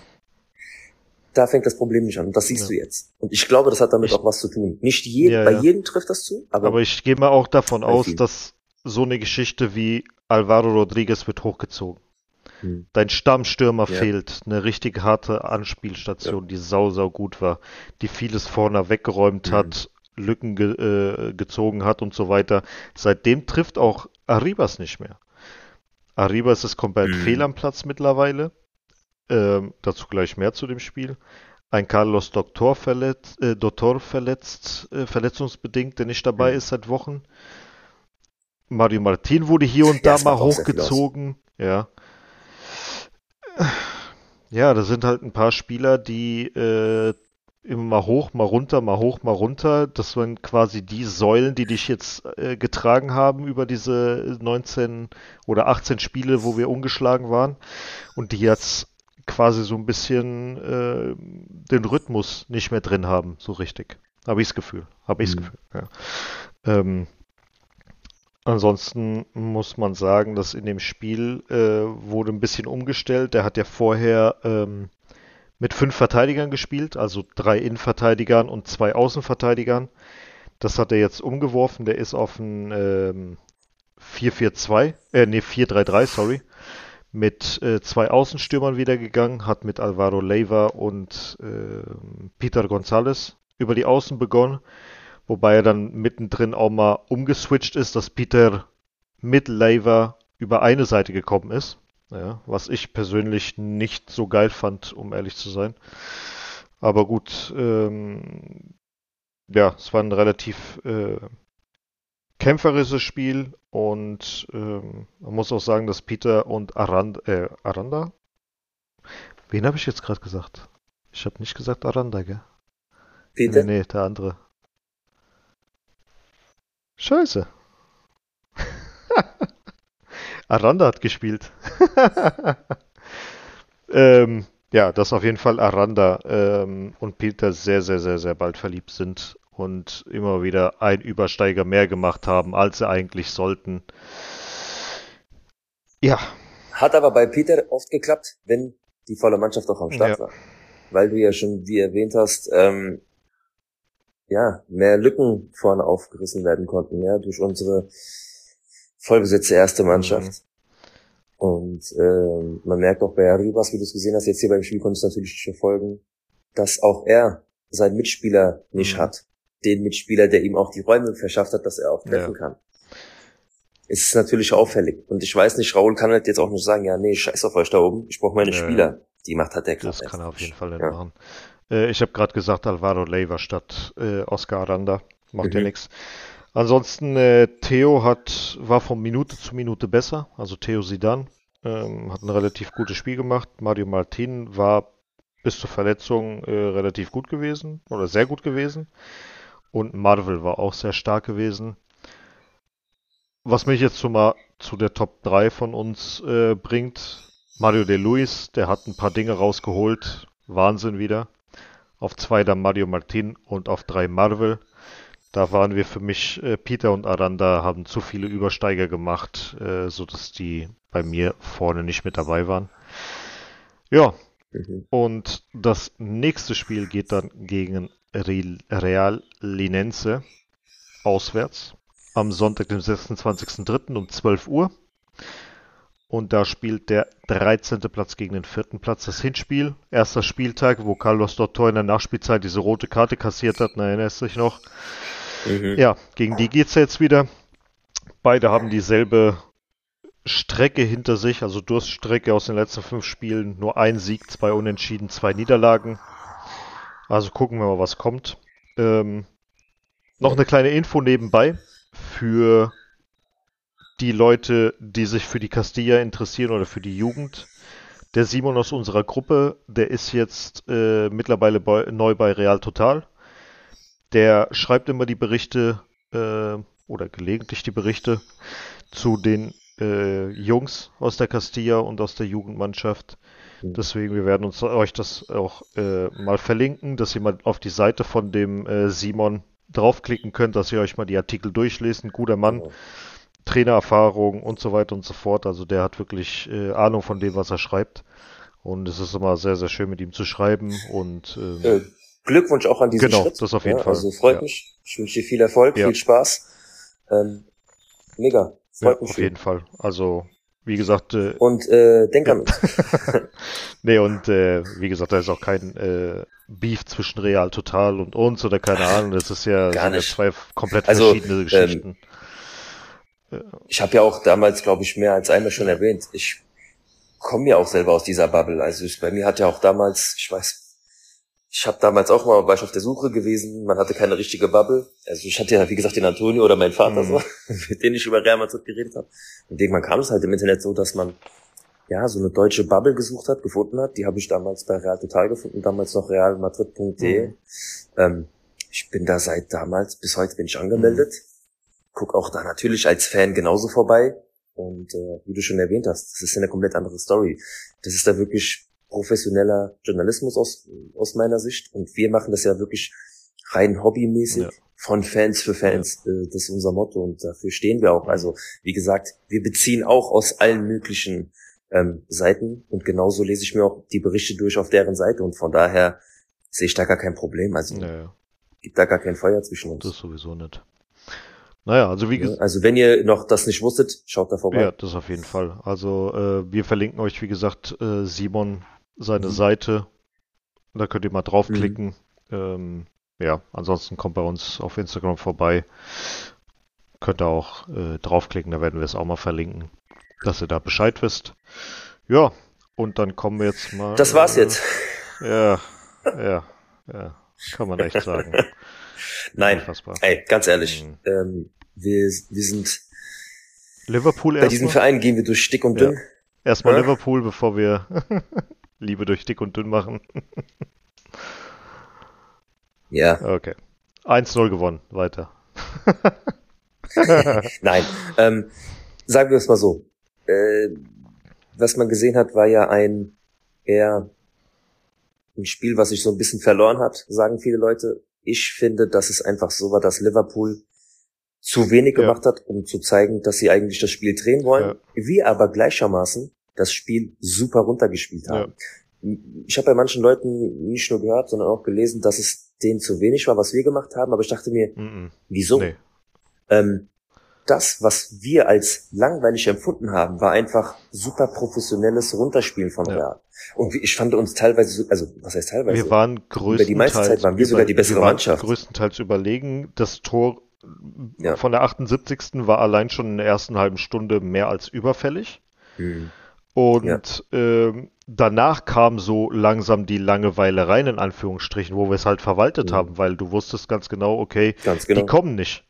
Da fängt das Problem nicht an. Und das siehst ja. du jetzt. Und ich glaube, das hat damit ich, auch was zu tun. Nicht je, ja, bei jedem trifft das zu, aber. Aber ich gehe mal auch davon aus, vielen. dass so eine Geschichte wie Alvaro Rodriguez wird hochgezogen. Hm. Dein Stammstürmer fehlt. Eine richtig harte Anspielstation, die sau, sau gut war, die vieles vorne weggeräumt hm. hat, Lücken ge äh, gezogen hat und so weiter. Seitdem trifft auch Arribas nicht mehr. Arribas ist komplett mhm. fehl am Platz mittlerweile. Ähm, dazu gleich mehr zu dem Spiel. Ein Carlos Doktor verletzt, äh, Doktor verletzt, äh, verletzungsbedingt, der nicht dabei mhm. ist seit Wochen. Mario Martin wurde hier und da ja, mal hochgezogen. Ja. Ja, da sind halt ein paar Spieler, die äh, immer mal hoch, mal runter, mal hoch, mal runter. Das waren quasi die Säulen, die dich jetzt äh, getragen haben über diese 19 oder 18 Spiele, wo wir ungeschlagen waren und die jetzt quasi so ein bisschen äh, den Rhythmus nicht mehr drin haben, so richtig. Habe ich das Gefühl. Habe ich das mhm. Gefühl, ja. Ähm, ansonsten muss man sagen, dass in dem Spiel äh, wurde ein bisschen umgestellt. Der hat ja vorher ähm, mit fünf Verteidigern gespielt, also drei Innenverteidigern und zwei Außenverteidigern. Das hat er jetzt umgeworfen. Der ist auf ein ähm, 4-4-2, äh, nee, 4-3-3, sorry. Mit äh, zwei Außenstürmern wieder gegangen, hat mit Alvaro Leiva und äh, Peter González über die Außen begonnen, wobei er dann mittendrin auch mal umgeswitcht ist, dass Peter mit Leiva über eine Seite gekommen ist. Ja, was ich persönlich nicht so geil fand, um ehrlich zu sein. Aber gut, ähm, ja, es war ein relativ äh, kämpferisches Spiel und ähm, man muss auch sagen, dass Peter und Aranda, äh, Aranda? Wen habe ich jetzt gerade gesagt? Ich habe nicht gesagt Aranda, gell? Peter? Nee, nee, der andere. Scheiße. Aranda hat gespielt. ähm, ja, dass auf jeden Fall Aranda ähm, und Peter sehr, sehr, sehr, sehr bald verliebt sind und immer wieder ein Übersteiger mehr gemacht haben, als sie eigentlich sollten. Ja. Hat aber bei Peter oft geklappt, wenn die volle Mannschaft auch am Start ja. war. Weil du ja schon, wie erwähnt hast, ähm, ja, mehr Lücken vorne aufgerissen werden konnten, ja, durch unsere vollbesetzte erste Mannschaft. Mhm. Und äh, man merkt auch bei Arribas, wie du es gesehen hast, jetzt hier beim Spiel konntest du natürlich nicht verfolgen, dass auch er seinen Mitspieler nicht mhm. hat. Den Mitspieler, der ihm auch die Räume verschafft hat, dass er auch treffen ja. kann. Es ist natürlich auffällig. Und ich weiß nicht, Raul kann halt jetzt auch nicht sagen, ja, nee, scheiß auf euch da oben, ich brauche meine ja, Spieler. Die macht halt der Kraft. Das kann er auf jeden Fall nicht ja. machen. Äh, ich habe gerade gesagt, Alvaro Leiva statt äh, Oscar Aranda. Macht mhm. ja nichts. Ansonsten, äh, Theo hat, war von Minute zu Minute besser. Also Theo Sidan ähm, hat ein relativ gutes Spiel gemacht. Mario Martin war bis zur Verletzung äh, relativ gut gewesen oder sehr gut gewesen. Und Marvel war auch sehr stark gewesen. Was mich jetzt so mal zu der Top 3 von uns äh, bringt, Mario De Luis, der hat ein paar Dinge rausgeholt. Wahnsinn wieder. Auf zwei dann Mario Martin und auf drei Marvel. Da waren wir für mich, äh, Peter und Aranda haben zu viele Übersteiger gemacht, äh, sodass die bei mir vorne nicht mit dabei waren. Ja, mhm. und das nächste Spiel geht dann gegen Real Linense auswärts am Sonntag, dem 26.03. um 12 Uhr. Und da spielt der 13. Platz gegen den vierten Platz das Hinspiel. Erster Spieltag, wo Carlos Dottor in der Nachspielzeit diese rote Karte kassiert hat, na, erinnerst dich noch? Mhm. Ja, gegen die geht's jetzt wieder. Beide haben dieselbe Strecke hinter sich, also Durststrecke aus den letzten fünf Spielen. Nur ein Sieg, zwei Unentschieden, zwei Niederlagen. Also gucken wir mal, was kommt. Ähm, noch eine kleine Info nebenbei für die Leute, die sich für die Castilla interessieren oder für die Jugend. Der Simon aus unserer Gruppe, der ist jetzt äh, mittlerweile bei, neu bei Real Total. Der schreibt immer die Berichte äh, oder gelegentlich die Berichte zu den äh, Jungs aus der Castilla und aus der Jugendmannschaft. Mhm. Deswegen, wir werden uns euch das auch äh, mal verlinken, dass ihr mal auf die Seite von dem äh, Simon draufklicken könnt, dass ihr euch mal die Artikel durchlest. Ein guter Mann. Trainererfahrung und so weiter und so fort. Also der hat wirklich äh, Ahnung von dem, was er schreibt. Und es ist immer sehr, sehr schön mit ihm zu schreiben. Und ähm, äh, Glückwunsch auch an diesen genau, Schritt. das auf jeden ja, Fall. Also freut ja. mich. Ich wünsche dir viel Erfolg, ja. viel Spaß. Ähm, mega. Freut mich. Auf viel. jeden Fall. Also wie gesagt. Äh, und äh, denk an uns. nee, und äh, wie gesagt, da ist auch kein äh, Beef zwischen Real Total und uns oder keine Ahnung. Das ist ja, Gar nicht. zwei komplett also, verschiedene Geschichten. Ähm, ich habe ja auch damals, glaube ich, mehr als einmal schon erwähnt, ich komme ja auch selber aus dieser Bubble. Also ich, bei mir hat ja auch damals, ich weiß, ich habe damals auch mal war ich auf der Suche gewesen, man hatte keine richtige Bubble. Also ich hatte ja, wie gesagt, den Antonio oder meinen Vater mhm. so, mit denen ich über Real Madrid geredet habe. Und irgendwann kam es halt im Internet so, dass man ja so eine deutsche Bubble gesucht hat, gefunden hat. Die habe ich damals bei Real Total gefunden, damals noch realmadrid.de. Mhm. Ähm, ich bin da seit damals, bis heute bin ich angemeldet. Mhm guck auch da natürlich als Fan genauso vorbei. Und äh, wie du schon erwähnt hast, das ist eine komplett andere Story. Das ist da wirklich professioneller Journalismus aus, aus meiner Sicht. Und wir machen das ja wirklich rein hobbymäßig. Ja. Von Fans für Fans. Ja. Äh, das ist unser Motto und dafür stehen wir auch. Also, wie gesagt, wir beziehen auch aus allen möglichen ähm, Seiten und genauso lese ich mir auch die Berichte durch auf deren Seite und von daher sehe ich da gar kein Problem. Also ja, gibt da gar kein Feuer zwischen uns. Das sowieso nicht. Naja, also wie gesagt. Also wenn ihr noch das nicht wusstet, schaut da vorbei. Ja, das auf jeden Fall. Also äh, wir verlinken euch, wie gesagt, äh, Simon seine mhm. Seite. Da könnt ihr mal draufklicken. Mhm. Ähm, ja, ansonsten kommt bei uns auf Instagram vorbei. Könnt ihr auch äh, draufklicken, da werden wir es auch mal verlinken, dass ihr da Bescheid wisst. Ja, und dann kommen wir jetzt mal. Das war's äh, jetzt. Ja, ja, ja, kann man echt sagen. Nein, Unfassbar. ey, ganz ehrlich, mhm. ähm, wir, wir sind Liverpool bei diesem Verein gehen wir durch dick und dünn. Ja. Erstmal ja? Liverpool, bevor wir Liebe durch dick und dünn machen. ja. Okay. 1-0 gewonnen, weiter. Nein, ähm, sagen wir es mal so. Äh, was man gesehen hat, war ja ein eher ein Spiel, was sich so ein bisschen verloren hat, sagen viele Leute ich finde, dass es einfach so war, dass Liverpool zu wenig ja. gemacht hat, um zu zeigen, dass sie eigentlich das Spiel drehen wollen. Ja. Wir aber gleichermaßen das Spiel super runtergespielt haben. Ja. Ich habe bei manchen Leuten nicht nur gehört, sondern auch gelesen, dass es denen zu wenig war, was wir gemacht haben, aber ich dachte mir, mm -mm. wieso? Nee. Ähm, das, was wir als langweilig empfunden haben, war einfach super professionelles Runterspielen von Real. Ja. Und ich fand uns teilweise, also was heißt teilweise? Wir waren größtenteils, die meiste Zeit waren wir sogar die bessere Mannschaft. Größtenteils überlegen. Das Tor ja. von der 78. war allein schon in der ersten halben Stunde mehr als überfällig. Mhm. Und ja. ähm, danach kam so langsam die Langeweile rein, in Anführungsstrichen, wo wir es halt verwaltet mhm. haben, weil du wusstest ganz genau, okay, ganz genau. die kommen nicht.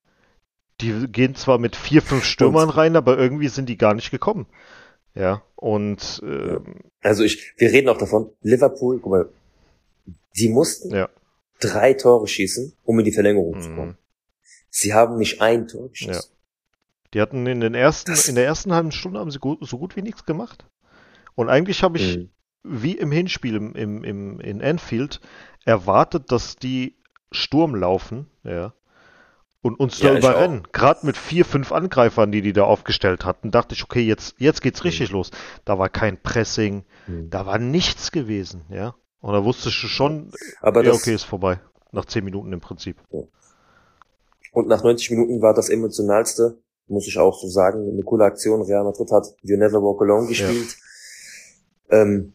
Die gehen zwar mit vier, fünf Stürmern und, rein, aber irgendwie sind die gar nicht gekommen. Ja, und äh, also ich, wir reden auch davon, Liverpool, guck mal, die mussten ja. drei Tore schießen, um in die Verlängerung mhm. zu kommen. Sie haben nicht ein Tor geschossen. Ja. Die hatten in den ersten, das in der ersten halben Stunde haben sie gut, so gut wie nichts gemacht. Und eigentlich habe ich, mhm. wie im Hinspiel im, im, im, in Anfield, erwartet, dass die Sturm laufen, ja, und uns ja, da überrennen. Gerade mit vier, fünf Angreifern, die die da aufgestellt hatten, dachte ich, okay, jetzt, jetzt geht's richtig mhm. los. Da war kein Pressing, mhm. da war nichts gewesen, ja. Und da wusstest du schon, Aber ja, okay, ist vorbei. Nach zehn Minuten im Prinzip. Ja. Und nach 90 Minuten war das emotionalste, muss ich auch so sagen, eine coole Aktion. Real Madrid hat You Never Walk Alone gespielt. Ja. Ähm,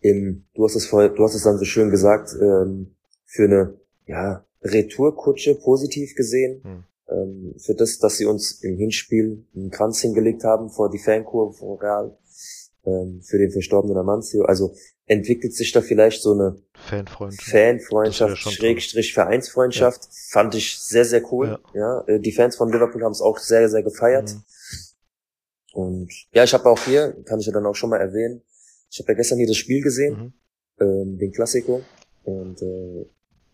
im, du hast es vorher, du hast es dann so schön gesagt, ähm, für eine, ja, Retourkutsche positiv gesehen. Hm. Ähm, für das, dass sie uns im Hinspiel einen Kranz hingelegt haben vor die Fankurve von Real, ähm, für den verstorbenen Amancio. Also entwickelt sich da vielleicht so eine Fanfreundschaft, Fanfreundschaft Schrägstrich Vereinsfreundschaft. Ja. Fand ich sehr, sehr cool. Ja. ja. Äh, die Fans von Liverpool haben es auch sehr, sehr gefeiert. Mhm. Und ja, ich habe auch hier, kann ich ja dann auch schon mal erwähnen, ich habe ja gestern hier das Spiel gesehen, mhm. ähm, den Klassiko. Und äh,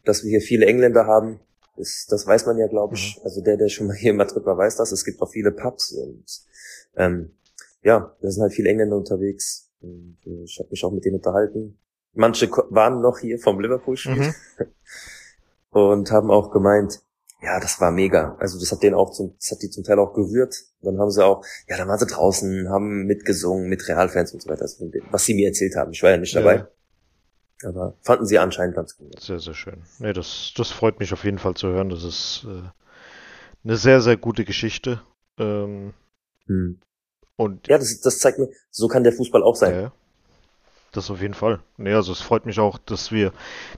dass wir hier viele Engländer haben, ist, das weiß man ja, glaube ich. Mhm. Also der, der schon mal hier in Madrid war, weiß das. Es gibt auch viele Pubs und ähm, ja, da sind halt viele Engländer unterwegs. Und äh, ich habe mich auch mit denen unterhalten. Manche waren noch hier vom Liverpool-Spiel mhm. und haben auch gemeint, ja, das war mega. Also das hat denen auch zum, das hat die zum Teil auch gerührt. Dann haben sie auch, ja, dann waren sie draußen, haben mitgesungen mit Realfans und so weiter, was sie mir erzählt haben. Ich war ja nicht dabei. Ja. Aber fanden sie anscheinend ganz gut. Sehr, sehr schön. Nee, das, das freut mich auf jeden Fall zu hören. Das ist äh, eine sehr, sehr gute Geschichte. Ähm, hm. Und ja, das, das zeigt mir, so kann der Fußball auch sein. Ja, das auf jeden Fall. Nee, also es freut mich auch, dass wir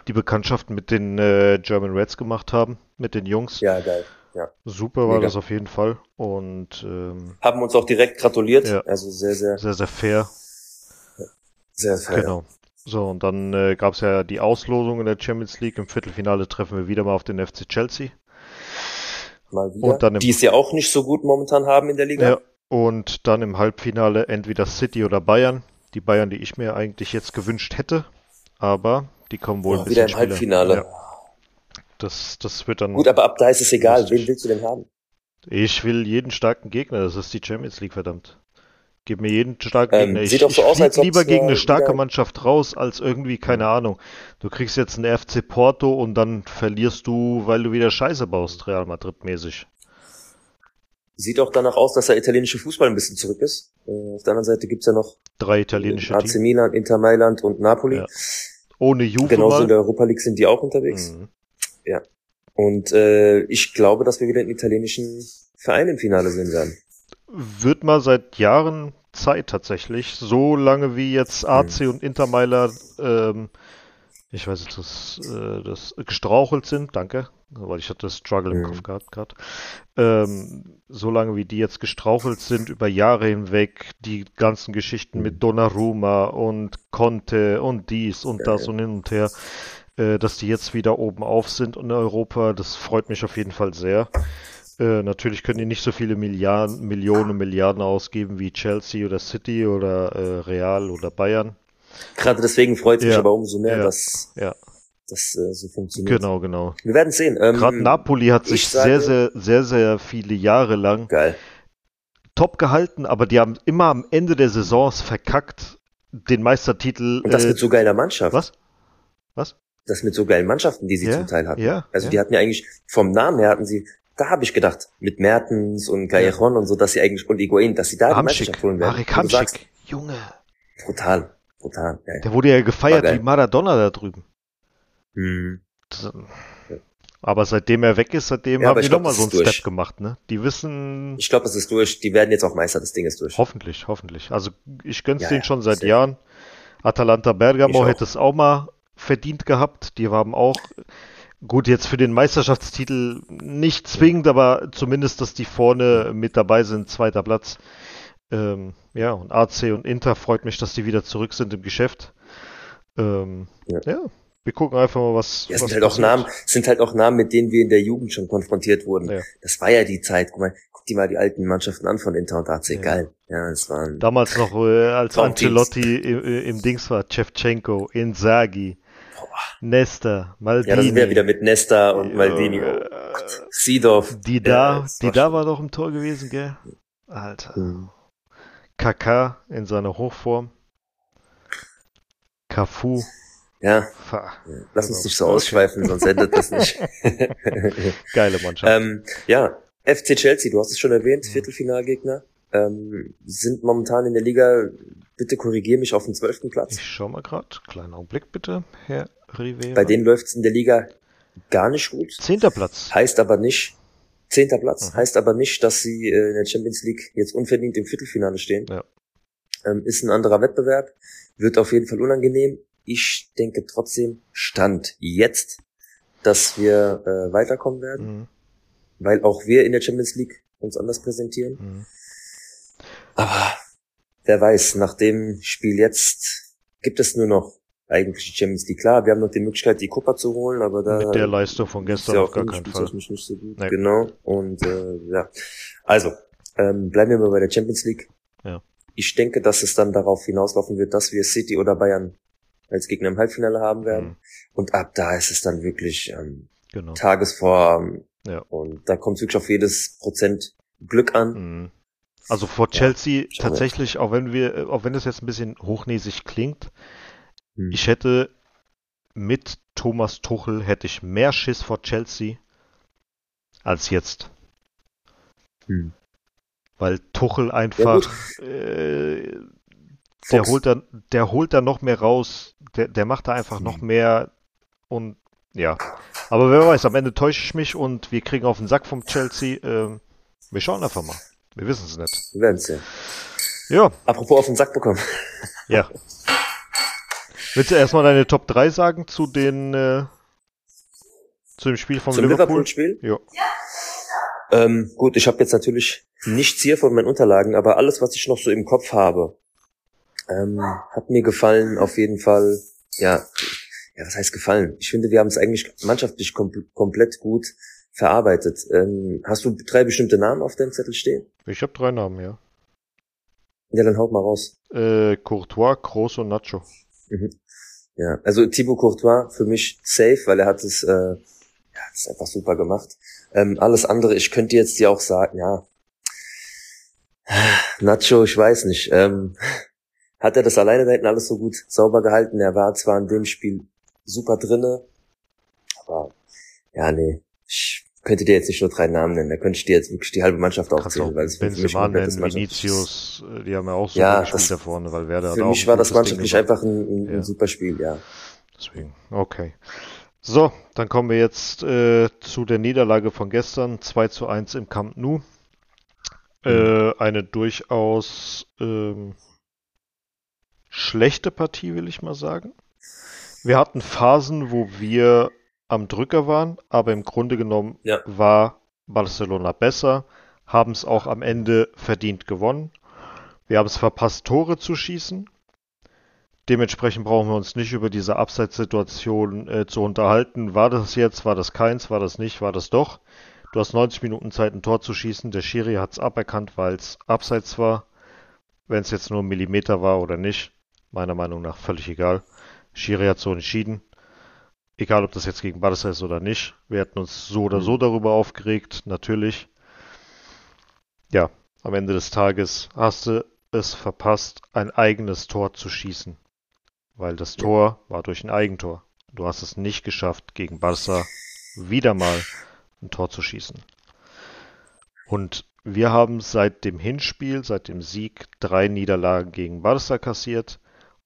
die Bekanntschaft mit den äh, German Reds gemacht haben, mit den Jungs. Ja, geil. Ja. Super war Mega. das auf jeden Fall. Und ähm, haben uns auch direkt gratuliert. Ja, also sehr, sehr. Sehr, sehr fair. Sehr fair. Genau. So, und dann äh, gab es ja die Auslosung in der Champions League. Im Viertelfinale treffen wir wieder mal auf den FC Chelsea. Mal wieder. Und dann im, die es ja auch nicht so gut momentan haben in der Liga. Ja, und dann im Halbfinale entweder City oder Bayern. Die Bayern, die ich mir eigentlich jetzt gewünscht hätte. Aber die kommen wohl oh, ein bisschen Wieder im Halbfinale. Ja. Das, das wird dann. Gut, aber ab da ist es egal. Wen willst du denn haben? Ich will jeden starken Gegner. Das ist die Champions League, verdammt. Gib mir jeden starken ähm, Gegner. Ich, sieht doch so ich aus, als lieber gegen eine starke Mannschaft raus, als irgendwie, keine Ahnung. Du kriegst jetzt einen FC Porto und dann verlierst du, weil du wieder Scheiße baust, Real Madrid mäßig. Sieht auch danach aus, dass der italienische Fußball ein bisschen zurück ist. Äh, auf der anderen Seite gibt's ja noch drei italienische AC Milan, Inter Mailand und Napoli. Ja. Ohne Juve Genauso mal. in der Europa League sind die auch unterwegs. Mhm. Ja. Und äh, ich glaube, dass wir wieder einen italienischen Verein im Finale sehen werden wird mal seit Jahren Zeit tatsächlich. So lange wie jetzt AC mhm. und Inter Mailand, ähm, ich weiß nicht, das, äh, das gestrauchelt sind, danke, weil ich hatte das Struggle im mhm. Kopf gehabt gerade. Ähm, so lange wie die jetzt gestrauchelt sind über Jahre hinweg, die ganzen Geschichten mhm. mit Donnarumma und Conte und dies und das und hin und her, äh, dass die jetzt wieder oben auf sind in Europa, das freut mich auf jeden Fall sehr. Äh, natürlich können die nicht so viele Milliarden, Millionen, Milliarden ausgeben wie Chelsea oder City oder äh, Real oder Bayern. Gerade deswegen freut es mich aber umso mehr, ja, dass ja. Das äh, so funktioniert. Genau, genau. Wir werden sehen. Ähm, Gerade Napoli hat sich sage, sehr, sehr, sehr, sehr viele Jahre lang geil. top gehalten, aber die haben immer am Ende der Saisons verkackt, den Meistertitel. Und das äh, mit so geiler Mannschaft. Was? Was? Das mit so geilen Mannschaften, die sie ja, zum Teil hatten. Ja, also ja. die hatten ja eigentlich vom Namen her hatten sie da habe ich gedacht, mit Mertens und Callejon und so, dass sie eigentlich, und Higuain, dass sie da Hamschick. die Meisterschaft holen werden. Marek Hamschick, Junge. Brutal, brutal. Ja, Der wurde ja gefeiert wie Maradona da drüben. Hm. Das, Aber seitdem er weg ist, seitdem ja, haben die nochmal so einen durch. Step gemacht, ne? Die wissen. Ich glaube, es ist durch. Die werden jetzt auch Meister des Dinges durch. Hoffentlich, hoffentlich. Also ich gönn's ja, denen ja, schon seit Jahren. Atalanta Bergamo hätte es auch mal verdient gehabt. Die haben auch gut jetzt für den Meisterschaftstitel nicht zwingend, aber zumindest, dass die vorne mit dabei sind, zweiter Platz. Ähm, ja, und AC und Inter freut mich, dass die wieder zurück sind im Geschäft. Ähm, ja. ja. Wir gucken einfach mal, was. Ja, es sind halt auch Namen, sind halt auch Namen, mit denen wir in der Jugend schon konfrontiert wurden. Ja. Das war ja die Zeit. Guck mal, guck dir mal die alten Mannschaften an von Inter und AC. Ja. Geil. Ja, das waren. Damals noch, äh, als Ancelotti im, im, Dings war, Chevchenko, Inzaghi. Nesta, Maldini. Ja, da sind wir wieder mit Nesta und Maldini. Oh, Seedorf. Die da, die da war doch im Tor gewesen, gell? Alter. Mhm. Kaká in seiner Hochform. Cafu. Ja. Lass uns nicht so ausschweifen, sonst endet das nicht. Geile Mannschaft. Ähm, ja, FC Chelsea, du hast es schon erwähnt, mhm. Viertelfinalgegner. Ähm, sind momentan in der Liga, bitte korrigier mich, auf dem zwölften Platz. Ich schau mal gerade, kleinen Augenblick bitte, Herr Rivera. Bei denen läuft es in der Liga gar nicht gut. Zehnter Platz. Heißt aber nicht, zehnter Platz, mhm. heißt aber nicht, dass sie äh, in der Champions League jetzt unverdient im Viertelfinale stehen. Ja. Ähm, ist ein anderer Wettbewerb, wird auf jeden Fall unangenehm. Ich denke trotzdem, Stand jetzt, dass wir äh, weiterkommen werden, mhm. weil auch wir in der Champions League uns anders präsentieren. Mhm. Aber wer weiß, nach dem Spiel jetzt gibt es nur noch eigentlich die Champions League. Klar, wir haben noch die Möglichkeit, die Copa zu holen, aber da mit der Leistung von gestern auf gar keinen Fall. Mich nicht so gut. Nee. Genau. Und äh, ja, also ähm, bleiben wir mal bei der Champions League. Ja. Ich denke, dass es dann darauf hinauslaufen wird, dass wir City oder Bayern als Gegner im Halbfinale haben werden. Mhm. Und ab da ist es dann wirklich ähm, genau. Tagesform. Ja. Und da kommt es wirklich auf jedes Prozent Glück an. Mhm. Also vor Chelsea ja, tatsächlich, auch wenn wir, auch wenn es jetzt ein bisschen hochnäsig klingt, hm. Ich hätte mit Thomas Tuchel hätte ich mehr Schiss vor Chelsea als jetzt. Hm. Weil Tuchel einfach ja, äh, der holt dann der holt da noch mehr raus, der, der macht da einfach hm. noch mehr und ja. Aber wer weiß, am Ende täusche ich mich und wir kriegen auf den Sack vom Chelsea. Äh, wir schauen einfach mal. Wir wissen es nicht. Wir werden es ja. Ja. Apropos auf den Sack bekommen. Ja. Willst du erstmal deine Top 3 sagen zu den äh, zu dem Spiel vom Zum Liverpool? Liverpool-Spiel? Ja. Ähm, gut, ich habe jetzt natürlich nichts hier von meinen Unterlagen, aber alles, was ich noch so im Kopf habe, ähm, hat mir gefallen auf jeden Fall. Ja, ja, was heißt gefallen? Ich finde, wir haben es eigentlich mannschaftlich kom komplett gut verarbeitet. Ähm, hast du drei bestimmte Namen auf deinem Zettel stehen? Ich habe drei Namen, ja. Ja, dann haut mal raus. Äh, Courtois, Kroos und Nacho. Mhm. Ja, also Thibaut Courtois für mich safe, weil er hat es, äh, ja, das ist einfach super gemacht. Ähm, alles andere, ich könnte jetzt dir auch sagen, ja, Nacho, ich weiß nicht. Ähm, hat er das alleine da hinten alles so gut sauber gehalten? Er war zwar in dem Spiel super drinne, aber ja, nee, ich könnte dir jetzt nicht nur drei Namen nennen, da könnte ich dir jetzt wirklich die halbe Mannschaft aufzählen, weil es für mich nennen, Vinicius, äh, die haben ja auch super ja, gespielt da vorne, weil Werder Für mich war das mannschaftlich einfach ein, ein, ja. super Spiel, ja. Deswegen, okay. So, dann kommen wir jetzt äh, zu der Niederlage von gestern, 2 zu 1 im Camp Nou. Äh, mhm. eine durchaus ähm, schlechte Partie, will ich mal sagen. Wir hatten Phasen, wo wir am Drücker waren, aber im Grunde genommen ja. war Barcelona besser, haben es auch am Ende verdient gewonnen. Wir haben es verpasst, Tore zu schießen. Dementsprechend brauchen wir uns nicht über diese Abseitssituation äh, zu unterhalten. War das jetzt, war das keins, war das nicht, war das doch. Du hast 90 Minuten Zeit, ein Tor zu schießen. Der Schiri hat es aberkannt, weil es abseits war. Wenn es jetzt nur ein Millimeter war oder nicht, meiner Meinung nach völlig egal. Schiri hat so entschieden. Egal, ob das jetzt gegen Barca ist oder nicht. Wir hätten uns so oder so mhm. darüber aufgeregt, natürlich. Ja, am Ende des Tages hast du es verpasst, ein eigenes Tor zu schießen. Weil das Tor war durch ein Eigentor. Du hast es nicht geschafft, gegen Barca wieder mal ein Tor zu schießen. Und wir haben seit dem Hinspiel, seit dem Sieg, drei Niederlagen gegen Barca kassiert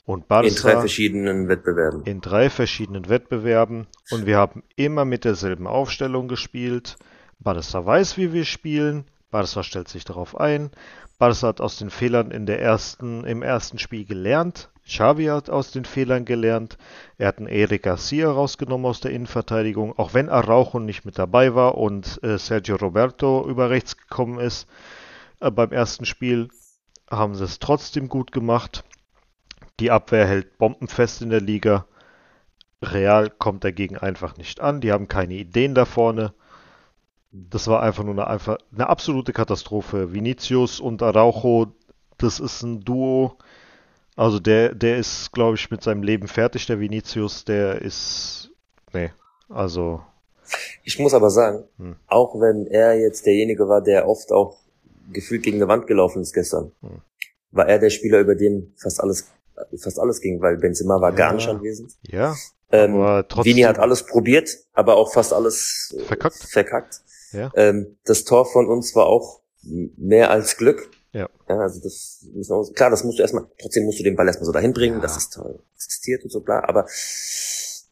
Und Barca in drei verschiedenen Wettbewerben. In drei verschiedenen Wettbewerben. Und wir haben immer mit derselben Aufstellung gespielt. Barca weiß, wie wir spielen. Barca stellt sich darauf ein. Barca hat aus den Fehlern in der ersten, im ersten Spiel gelernt. Xavi hat aus den Fehlern gelernt. Er hat einen Eric Garcia rausgenommen aus der Innenverteidigung, auch wenn Araujo nicht mit dabei war und äh, Sergio Roberto über rechts gekommen ist. Äh, beim ersten Spiel haben sie es trotzdem gut gemacht. Die Abwehr hält bombenfest in der Liga. Real kommt dagegen einfach nicht an. Die haben keine Ideen da vorne. Das war einfach nur eine, einfach eine absolute Katastrophe. Vinicius und Araujo, das ist ein Duo. Also der, der ist, glaube ich, mit seinem Leben fertig. Der Vinicius, der ist, nee, also. Ich muss aber sagen, hm. auch wenn er jetzt derjenige war, der oft auch gefühlt gegen eine Wand gelaufen ist gestern, hm. war er der Spieler, über den fast alles fast alles ging, weil Benzema war ja, gar nicht anwesend. Ja. Ähm, aber trotzdem Vini hat alles probiert, aber auch fast alles äh, verkackt. verkackt. Ja. Ähm, das Tor von uns war auch mehr als Glück. Ja. ja also das klar, das musst du erstmal, trotzdem musst du den Ball erstmal so dahin bringen, ja. dass es toll existiert und so bla, aber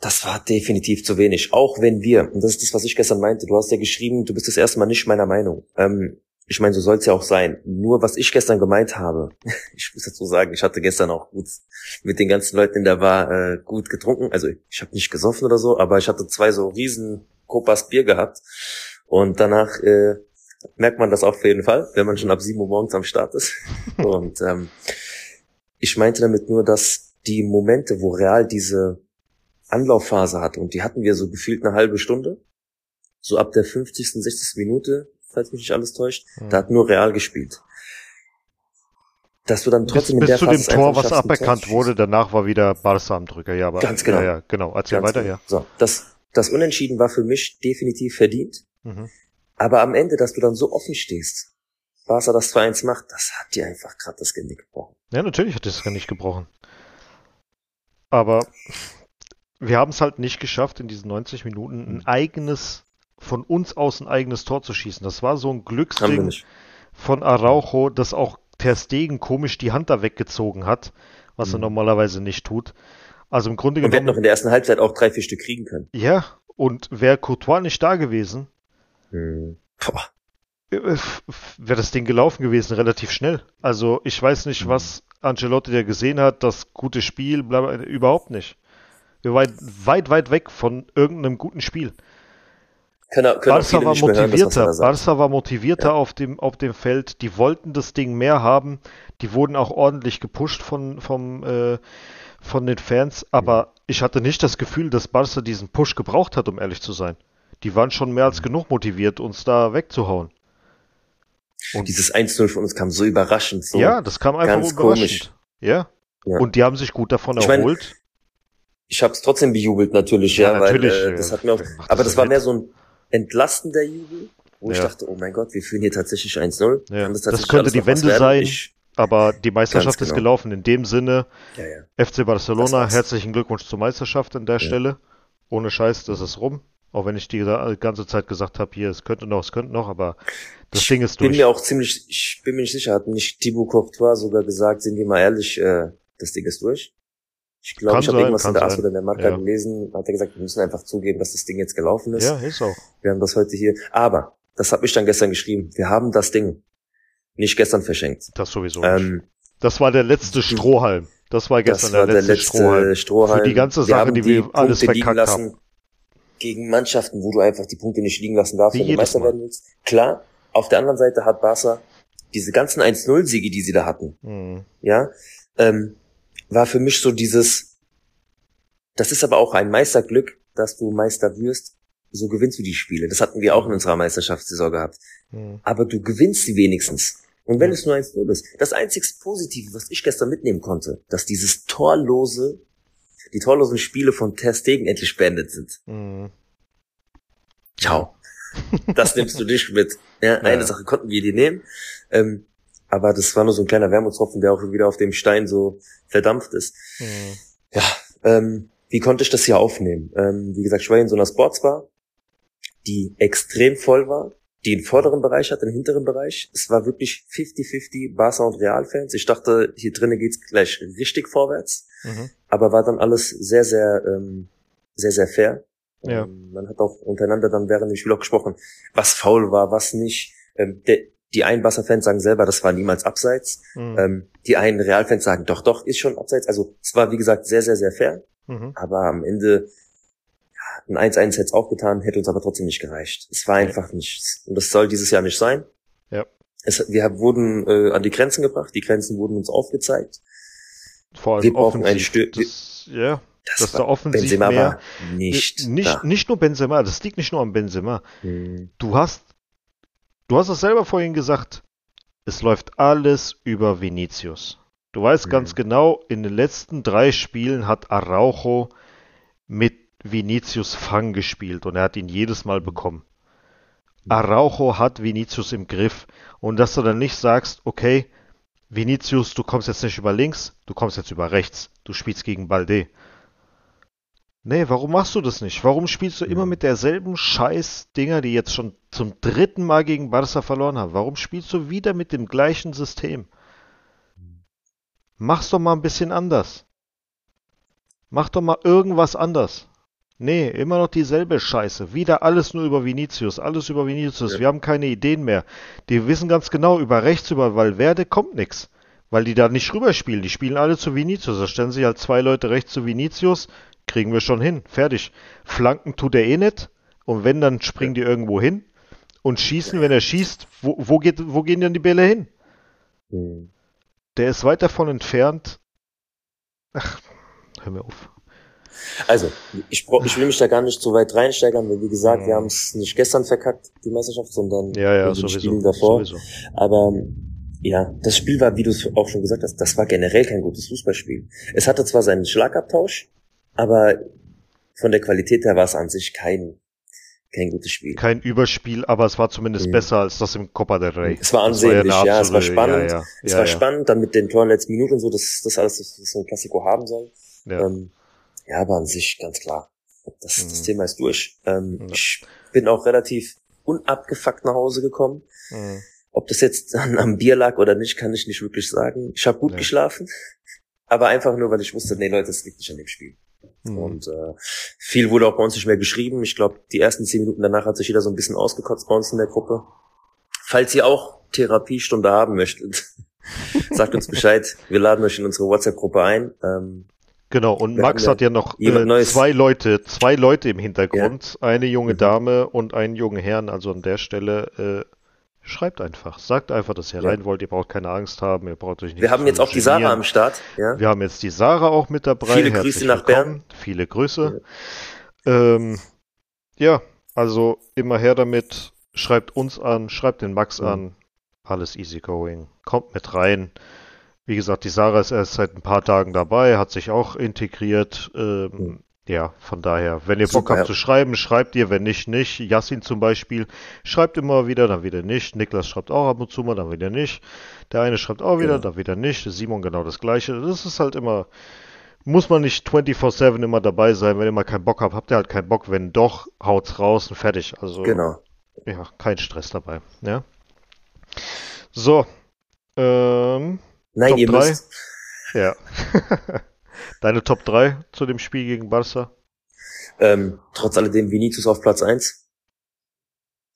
das war definitiv zu wenig. Auch wenn wir, und das ist das, was ich gestern meinte, du hast ja geschrieben, du bist das erste Mal nicht meiner Meinung. Ähm, ich meine, so soll es ja auch sein. Nur was ich gestern gemeint habe, ich muss dazu sagen, ich hatte gestern auch gut mit den ganzen Leuten in der Bar äh, gut getrunken. Also ich habe nicht gesoffen oder so, aber ich hatte zwei so riesen Kopas Bier gehabt. Und danach äh, merkt man das auf jeden Fall, wenn man schon ab sieben Uhr morgens am Start ist. Und ähm, ich meinte damit nur, dass die Momente, wo Real diese Anlaufphase hat, und die hatten wir so gefühlt eine halbe Stunde, so ab der 50., 60. Minute, falls mich nicht alles täuscht. Mhm. Da hat nur Real gespielt. Dass du dann trotzdem bis, bis in der zu dem Tor, was aberkannt wurde, danach war wieder Barca am Drücker. Ja, aber, Ganz genau. Ja, ja genau. Erzähl Ganz weiter, genau. ja. So, das, das Unentschieden war für mich definitiv verdient. Mhm. Aber am Ende, dass du dann so offen stehst, Barca das 2-1 macht, das hat dir einfach gerade das Genick gebrochen. Ja, natürlich hat das Genick gebrochen. Aber wir haben es halt nicht geschafft, in diesen 90 Minuten ein eigenes von uns aus ein eigenes Tor zu schießen. Das war so ein Glücksding von Araujo, dass auch Ter Stegen komisch die Hand da weggezogen hat, was mhm. er normalerweise nicht tut. Also im Grunde genommen. Und wir hätten noch in der ersten Halbzeit auch drei, vier Stück kriegen können. Ja, und wäre Courtois nicht da gewesen, mhm. Äh, wäre das Ding gelaufen gewesen, relativ schnell. Also ich weiß nicht, mhm. was Ancelotti da gesehen hat, das gute Spiel, bla, bla, überhaupt nicht. Wir waren weit, weit weg von irgendeinem guten Spiel. Können, können Barca war motivierter. Hören, Barca war motivierter ja. auf, dem, auf dem Feld. Die wollten das Ding mehr haben. Die wurden auch ordentlich gepusht von, vom, äh, von den Fans. Aber ich hatte nicht das Gefühl, dass Barca diesen Push gebraucht hat, um ehrlich zu sein. Die waren schon mehr als mhm. genug motiviert, uns da wegzuhauen. Und dieses 1-0 von uns kam so überraschend. So ja, das kam einfach überraschend. Komisch. Ja. ja. Und die haben sich gut davon ich erholt. Mein, ich habe es trotzdem bejubelt natürlich, ja, ja natürlich, weil äh, das hat mir auch, aber das, das war mehr so ein entlastender Jubel, wo ja. ich dachte, oh mein Gott, wir führen hier tatsächlich 1-0. Ja. Das, das, könnte die Wende sein, ich, aber die Meisterschaft genau. ist gelaufen. In dem Sinne, ja, FC Barcelona, herzlichen Glückwunsch zur Meisterschaft an der Stelle. Ohne Scheiß, das ist rum. Auch wenn ich die ganze Zeit gesagt habe, hier, es könnte noch, es könnte noch, aber das ich Ding ist durch. Ich bin mir auch ziemlich, ich bin mir nicht sicher, hat nicht Thibaut Courtois sogar gesagt, sind wir mal ehrlich, äh, das Ding ist durch? Ich glaube, ich habe irgendwas in der Ass oder in der Marke ja. gelesen, hat er gesagt, wir müssen einfach zugeben, dass das Ding jetzt gelaufen ist. Ja, ist auch. Wir haben das heute hier. Aber, das habe ich dann gestern geschrieben, wir haben das Ding nicht gestern verschenkt. Das sowieso ähm, Das war der letzte Strohhalm. Das war gestern das war der, letzte der, letzte Strohhalm. Strohhalm. Für die ganze Sache, die, die wir alles Punkte verkackt lassen, haben. Gegen Mannschaften, wo du einfach die Punkte nicht liegen lassen darfst, wenn du Meister werden willst. Klar, auf der anderen Seite hat Barca diese ganzen 1-0-Siege, die sie da hatten, mhm. ja, ähm, war für mich so dieses, das ist aber auch ein Meisterglück, dass du Meister wirst, so gewinnst du die Spiele. Das hatten wir auch in unserer Meisterschaftssaison gehabt. Mhm. Aber du gewinnst sie wenigstens. Und wenn mhm. es nur eins null ist. Das einzig Positive, was ich gestern mitnehmen konnte, dass dieses torlose, die torlosen Spiele von Ter Stegen endlich beendet sind. Mhm. Ciao. Das nimmst du dich mit. Ja, eine ja. Sache konnten wir dir nehmen. Ähm, aber das war nur so ein kleiner Wermutstropfen, der auch wieder auf dem Stein so verdampft ist. Mhm. Ja, ähm, wie konnte ich das hier aufnehmen? Ähm, wie gesagt, ich war in so einer Sportsbar, die extrem voll war, die einen vorderen Bereich hat, einen hinteren Bereich. Es war wirklich 50-50 Barca und Real-Fans. Ich dachte, hier drinnen geht's gleich richtig vorwärts. mhm. aber war dann alles sehr, sehr, ähm, sehr, sehr fair. Ja. Ähm, man hat auch untereinander dann während dem Spiel auch gesprochen, was faul war, was nicht. Ähm, der, die einen Barca-Fans sagen selber, das war niemals abseits. Mhm. Ähm, die einen Real-Fans sagen, doch, doch, ist schon abseits. Also es war, wie gesagt, sehr, sehr, sehr fair. Mhm. Aber am Ende, ja, ein 1-1 hätte es auch getan, hätte uns aber trotzdem nicht gereicht. Es war einfach nichts. Und das soll dieses Jahr nicht sein. Ja. Es, wir wurden äh, an die Grenzen gebracht, die Grenzen wurden uns aufgezeigt. Vor allem wir brauchen ein Stück. Ja, das dass da offensiv Benzema mehr, war nicht, nicht, da. nicht nur Benzema, das liegt nicht nur am Benzema. Hm. Du hast Du hast es selber vorhin gesagt, es läuft alles über Vinicius. Du weißt mhm. ganz genau, in den letzten drei Spielen hat Araujo mit Vinicius Fang gespielt und er hat ihn jedes Mal bekommen. Araujo hat Vinicius im Griff und dass du dann nicht sagst, okay, Vinicius, du kommst jetzt nicht über links, du kommst jetzt über rechts, du spielst gegen Balde. Nee, warum machst du das nicht? Warum spielst du immer mit derselben Scheiß-Dinger, die jetzt schon zum dritten Mal gegen Barca verloren haben? Warum spielst du wieder mit dem gleichen System? Mach's doch mal ein bisschen anders. Mach doch mal irgendwas anders. Nee, immer noch dieselbe Scheiße. Wieder alles nur über Vinicius, alles über Vinicius. Ja. Wir haben keine Ideen mehr. Die wissen ganz genau, über rechts, über Valverde kommt nix. Weil die da nicht rüberspielen. Die spielen alle zu Vinicius. Da stellen sich halt zwei Leute rechts zu Vinicius, Kriegen wir schon hin. Fertig. Flanken tut er eh nicht. Und wenn, dann springen die irgendwo hin. Und schießen, wenn er schießt, wo, wo, geht, wo gehen denn die Bälle hin? Mhm. Der ist weit davon entfernt. Ach, hör mir auf. Also, ich, ich will mich da gar nicht so weit reinsteigern, weil wie gesagt, mhm. wir haben es nicht gestern verkackt, die Meisterschaft, sondern ja, ja, den Spielen davor. Sowieso. Aber ja, das Spiel war, wie du es auch schon gesagt hast, das war generell kein gutes Fußballspiel. Es hatte zwar seinen Schlagabtausch, aber von der Qualität her war es an sich kein, kein gutes Spiel. Kein Überspiel, aber es war zumindest mhm. besser als das im Copa del Rey. Es war ansehnlich, war ja, ja, es war spannend. Ja, ja. Es war spannend, dann mit den Toren letzten Minuten und so, dass das alles das so ein Klassiko haben soll. Ja. Ähm, ja, aber an sich ganz klar. Das, mhm. das Thema ist durch. Ähm, Ich bin auch relativ unabgefuckt nach Hause gekommen. Mhm. Ob das jetzt am Bier lag oder nicht, kann ich nicht wirklich sagen. Ich habe gut geschlafen, aber einfach nur, weil ich wusste, nee Leute, es liegt nicht an dem Spiel. Mhm. Und äh, viel wurde auch bei uns nicht mehr geschrieben. Ich glaube, die ersten zehn Minuten danach hat sich jeder so ein bisschen ausgekotzt bei uns in der Gruppe. Falls ihr auch Therapiestunde haben möchtet, sagt uns Bescheid. Wir laden euch in unsere WhatsApp-Gruppe ein. Ähm, Genau, und Max hat ja noch äh, zwei Leute, zwei Leute im Hintergrund, ja. eine junge mhm. Dame und einen jungen Herrn, also an der Stelle äh, Schreibt einfach. Sagt einfach, dass ihr ja. rein wollt. Ihr braucht keine Angst haben. Ihr braucht euch nicht Wir haben jetzt auch die Sarah am Start. Ja. Wir haben jetzt die Sarah auch mit dabei. Viele Herzlich Grüße nach Bern. Viele Grüße. Ja. Ähm, ja, also immer her damit. Schreibt uns an, schreibt den Max mhm. an. Alles easy going. Kommt mit rein. Wie gesagt, die Sarah ist erst seit ein paar Tagen dabei, hat sich auch integriert. Ähm, mhm. Ja, von daher, wenn ihr Bock habt ja. zu schreiben, schreibt ihr, wenn nicht, nicht. Yassin zum Beispiel schreibt immer wieder, dann wieder nicht. Niklas schreibt auch ab und zu mal, dann wieder nicht. Der eine schreibt auch wieder, ja. dann wieder nicht. Simon genau das gleiche. Das ist halt immer, muss man nicht 24-7 immer dabei sein. Wenn ihr mal keinen Bock habt, habt ihr halt keinen Bock. Wenn doch, haut's raus und fertig. Also, genau. Ja, kein Stress dabei. Ja. So. Ähm, Nein, Top ihr 3. müsst. Ja. Deine Top 3 zu dem Spiel gegen Barca? Ähm, trotz alledem Vinicius auf Platz 1.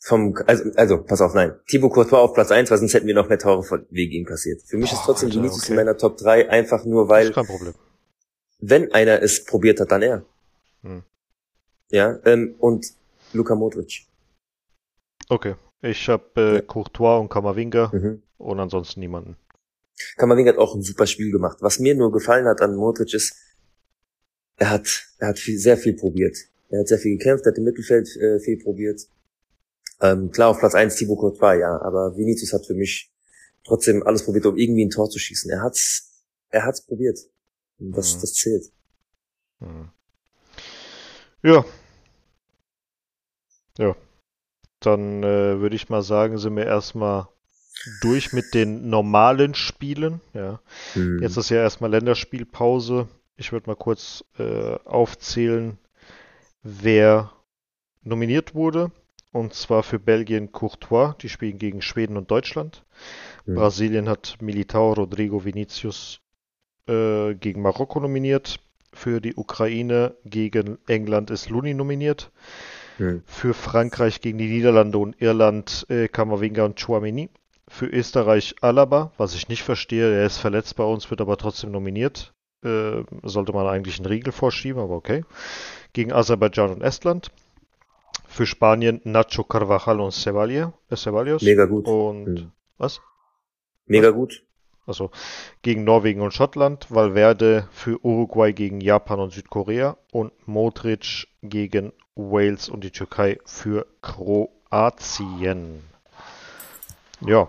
Vom, also, also, pass auf, nein. Thibaut Courtois auf Platz 1, weil sonst hätten wir noch mehr Tore von wegen ihm kassiert. Für mich Boah, ist trotzdem Alter, Vinicius okay. in meiner Top 3 einfach nur, weil, kein Problem. wenn einer es probiert hat, dann er. Hm. Ja, ähm, und Luka Modric. Okay. Ich habe äh, ja. Courtois und Kamavinga mhm. und ansonsten niemanden. Kammerwing hat auch ein super Spiel gemacht. Was mir nur gefallen hat an Modric ist, er hat, er hat viel, sehr viel probiert. Er hat sehr viel gekämpft, er hat im Mittelfeld äh, viel probiert. Ähm, klar, auf Platz 1 Thibaut Courtois, ja, aber Vinicius hat für mich trotzdem alles probiert, um irgendwie ein Tor zu schießen. Er hat's, er hat's probiert. Und das, mhm. das zählt. Mhm. Ja. Ja. Dann äh, würde ich mal sagen, sind wir erstmal durch mit den normalen Spielen. Ja. Hm. Jetzt ist ja erstmal Länderspielpause. Ich würde mal kurz äh, aufzählen, wer nominiert wurde. Und zwar für Belgien Courtois, die spielen gegen Schweden und Deutschland. Hm. Brasilien hat Militao, Rodrigo, Vinicius, äh, gegen Marokko nominiert. Für die Ukraine gegen England ist Luni nominiert. Hm. Für Frankreich gegen die Niederlande und Irland äh, Kamavinga und Chouameni. Für Österreich Alaba, was ich nicht verstehe. Er ist verletzt bei uns, wird aber trotzdem nominiert. Äh, sollte man eigentlich einen Riegel vorschieben, aber okay. Gegen Aserbaidschan und Estland. Für Spanien Nacho Carvajal und Ceballos. Mega gut. Und hm. was? Mega gut. Also gegen Norwegen und Schottland, Valverde für Uruguay gegen Japan und Südkorea und Modric gegen Wales und die Türkei für Kroatien. Ja,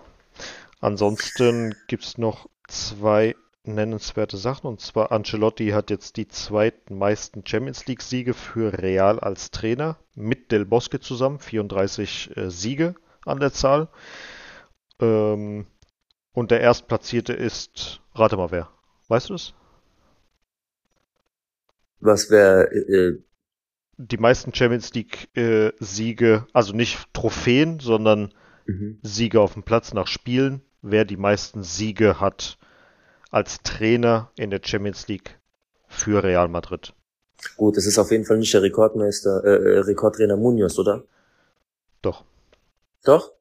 ansonsten gibt es noch zwei nennenswerte Sachen und zwar Ancelotti hat jetzt die zweiten meisten Champions League Siege für Real als Trainer mit Del Bosque zusammen, 34 äh, Siege an der Zahl. Ähm, und der Erstplatzierte ist, rate mal wer. Weißt du es? Was wäre. Äh, die meisten Champions League äh, also nicht Trophäen, sondern mhm. Siege auf dem Platz nach Spielen, wer die meisten Siege hat als Trainer in der Champions League für Real Madrid. Gut, es ist auf jeden Fall nicht der Rekordmeister, äh, äh Rekordtrainer Munoz, oder? Doch. Doch?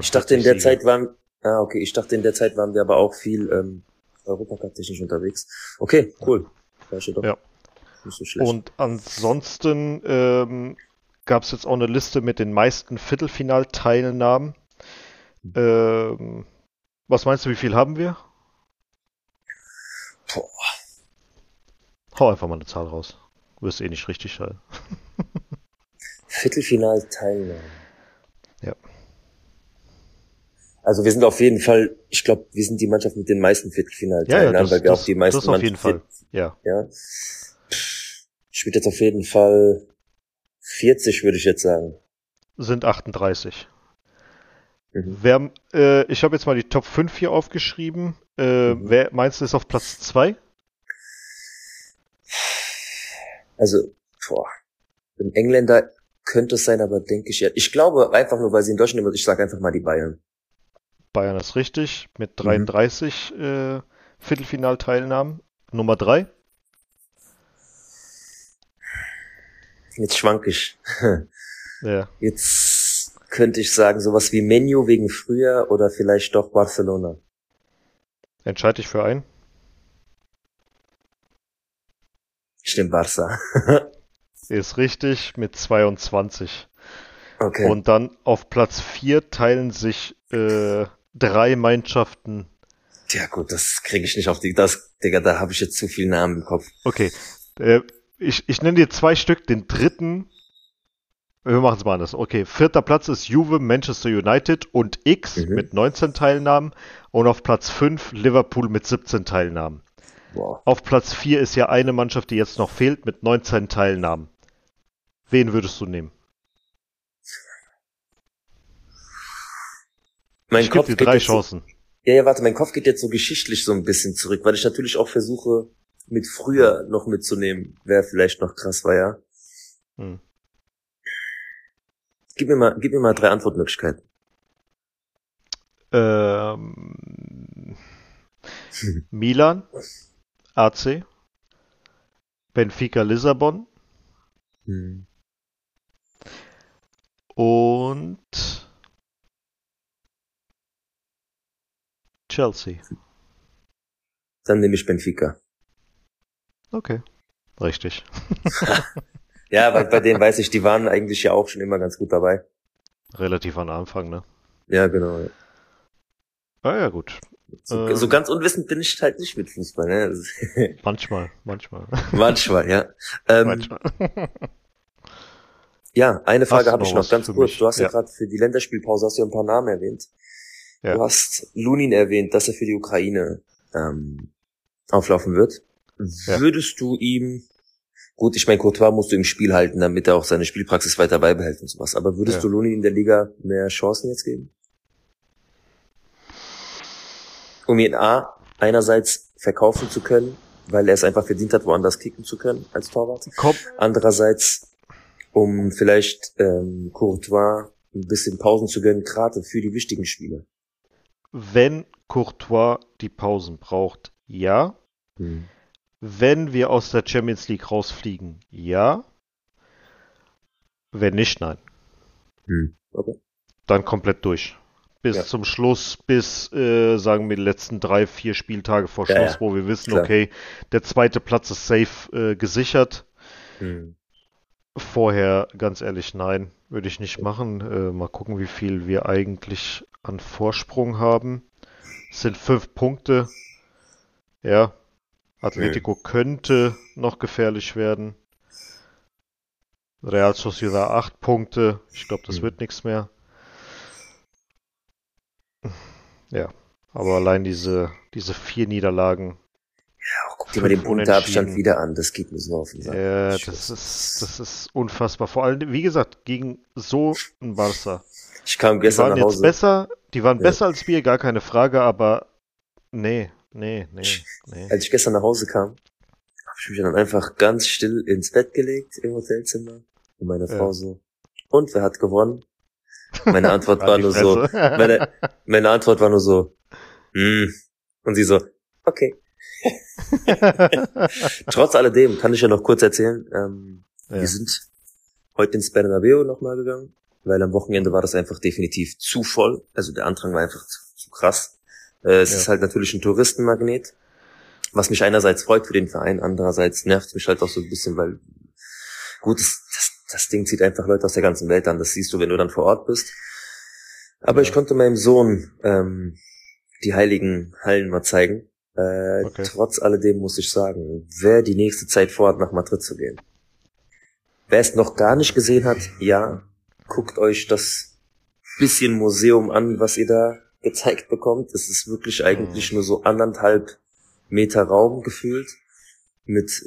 Ich dachte, in der Siege. Zeit waren, Ah, okay. Ich dachte, in der Zeit waren wir aber auch viel ähm, Europacup-technisch unterwegs. Okay, cool. Ja. So. Und ansonsten ähm, gab es jetzt auch eine Liste mit den meisten Viertelfinalteilnahmen. Ähm, was meinst du, wie viel haben wir? Boah. Hau einfach mal eine Zahl raus. Du wirst eh nicht richtig sein. Viertelfinalteilnahmen. Ja. Also wir sind auf jeden Fall, ich glaube, wir sind die Mannschaft mit den meisten Viertelfinalteilnahmen, ja, ja, weil wir das, auch die meisten das auf jeden Fall. Ja. ja. Ich würde jetzt auf jeden Fall 40, würde ich jetzt sagen. Sind 38. Mhm. Wer, äh, ich habe jetzt mal die Top 5 hier aufgeschrieben. Äh, mhm. Wer meinst du ist auf Platz 2? Also, boah. Ein Engländer könnte es sein, aber denke ich ja. Ich glaube einfach nur, weil sie in Deutschland immer, ich sage einfach mal die Bayern. Bayern ist richtig, mit 33 mhm. äh, Viertelfinalteilnahmen. Nummer 3. Jetzt schwank ich. ja. Jetzt könnte ich sagen, sowas wie Menu wegen früher oder vielleicht doch Barcelona. Entscheide dich für einen. Stimmt, Barca. ist richtig mit 22. Okay. Und dann auf Platz 4 teilen sich äh, drei Mannschaften. Ja gut, das kriege ich nicht auf die, das, Digga, da habe ich jetzt zu viel Namen im Kopf. Okay, äh, ich, ich nenne dir zwei Stück, den dritten, wir machen es mal anders. Okay, vierter Platz ist Juve, Manchester United und X mhm. mit 19 Teilnahmen und auf Platz 5 Liverpool mit 17 Teilnahmen. Wow. Auf Platz 4 ist ja eine Mannschaft, die jetzt noch fehlt, mit 19 Teilnahmen. Wen würdest du nehmen? Mein ich Kopf dir drei Chancen. So, ja, ja, warte, mein Kopf geht jetzt so geschichtlich so ein bisschen zurück, weil ich natürlich auch versuche, mit früher noch mitzunehmen, wer vielleicht noch krass war, ja. Hm. Gib mir mal, gib mir mal drei Antwortmöglichkeiten. Ähm, Milan, AC, Benfica Lissabon hm. und Chelsea. Dann nehme ich Benfica. Okay, richtig. ja, weil bei denen weiß ich, die waren eigentlich ja auch schon immer ganz gut dabei. Relativ am Anfang, ne? Ja, genau. Ja. Ah ja, gut. So, ähm, so, ganz unwissend bin ich halt nicht mit Fußball, ne? manchmal, manchmal. Manchmal, ja. Ähm, manchmal. ja, eine Frage habe ich noch ganz kurz. Mich? Du hast ja, ja gerade für die Länderspielpause hast du ja ein paar Namen erwähnt. Ja. Du hast Lunin erwähnt, dass er für die Ukraine ähm, auflaufen wird. Ja. Würdest du ihm, gut, ich meine, Courtois musst du im Spiel halten, damit er auch seine Spielpraxis weiter beibehält und sowas, aber würdest ja. du Lunin in der Liga mehr Chancen jetzt geben? Um ihn A, einerseits verkaufen zu können, weil er es einfach verdient hat, woanders kicken zu können als Torwart. Komm. Andererseits, um vielleicht ähm, Courtois ein bisschen Pausen zu gönnen, gerade für die wichtigen Spiele. Wenn Courtois die Pausen braucht, ja. Mhm. Wenn wir aus der Champions League rausfliegen, ja. Wenn nicht, nein. Mhm. Okay. Dann komplett durch. Bis ja. zum Schluss, bis, äh, sagen wir, die letzten drei, vier Spieltage vor Schluss, ja, wo wir wissen, Klar. okay, der zweite Platz ist safe äh, gesichert. Mhm. Vorher, ganz ehrlich, nein, würde ich nicht machen. Äh, mal gucken, wie viel wir eigentlich an Vorsprung haben. Es sind fünf Punkte. Ja, Atletico mhm. könnte noch gefährlich werden. Real Sociedad acht Punkte. Ich glaube, das mhm. wird nichts mehr. Ja, aber allein diese, diese vier Niederlagen. Ja, guck dir mal den Punkteabstand wieder an. Das geht mir so auf den Sack. Ja, das ist, das ist unfassbar. Vor allem, wie gesagt, gegen so ein Barca. Ich kam gestern die waren nach Hause. Jetzt besser, die waren ja. besser als wir, gar keine Frage, aber nee, nee, nee, nee. Als ich gestern nach Hause kam, habe ich mich dann einfach ganz still ins Bett gelegt im Hotelzimmer und meine Frau ja. so, und wer hat gewonnen? Meine Antwort war nur so, meine, meine Antwort war nur so, mm. und sie so, okay. Trotz alledem kann ich ja noch kurz erzählen, ähm, ja. wir sind heute ins Bernabeu nochmal gegangen, weil am Wochenende war das einfach definitiv zu voll, also der Andrang war einfach zu, zu krass. Äh, es ja. ist halt natürlich ein Touristenmagnet, was mich einerseits freut für den Verein, andererseits nervt mich halt auch so ein bisschen, weil gut, das, das das Ding zieht einfach Leute aus der ganzen Welt an. Das siehst du, wenn du dann vor Ort bist. Aber ja. ich konnte meinem Sohn ähm, die heiligen Hallen mal zeigen. Äh, okay. Trotz alledem muss ich sagen, wer die nächste Zeit vorhat, nach Madrid zu gehen. Wer es noch gar nicht gesehen hat, ja, guckt euch das bisschen Museum an, was ihr da gezeigt bekommt. Es ist wirklich eigentlich mhm. nur so anderthalb Meter Raum gefühlt mit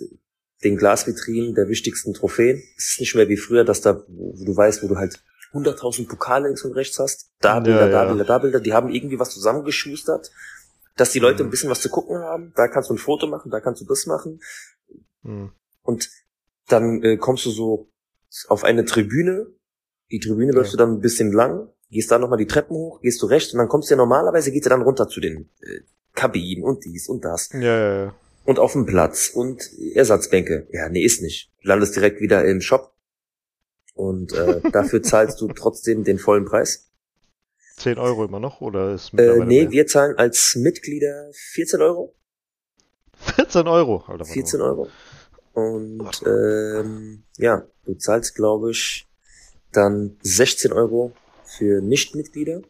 den Glasvitrinen der wichtigsten Trophäen. Es ist nicht mehr wie früher, dass da, wo du weißt, wo du halt 100.000 Pokale links und rechts hast. Da Bilder, ja, da Bilder, da Bilder. Die haben irgendwie was zusammengeschustert, dass die Leute mhm. ein bisschen was zu gucken haben. Da kannst du ein Foto machen, da kannst du das machen. Mhm. Und dann äh, kommst du so auf eine Tribüne. Die Tribüne läufst du dann ein bisschen lang, gehst da nochmal die Treppen hoch, gehst du rechts und dann kommst du ja normalerweise, geht du dann runter zu den äh, Kabinen und dies und das. Ja, ja, ja und auf dem Platz und Ersatzbänke. Ja, nee, ist nicht. Du landest direkt wieder im Shop und äh, dafür zahlst du trotzdem den vollen Preis. 10 Euro immer noch oder ist äh, Nee, mehr? wir zahlen als Mitglieder 14 Euro. 14 Euro, Alter. 14 Euro. Und ähm, ja, du zahlst, glaube ich, dann 16 Euro für Nichtmitglieder.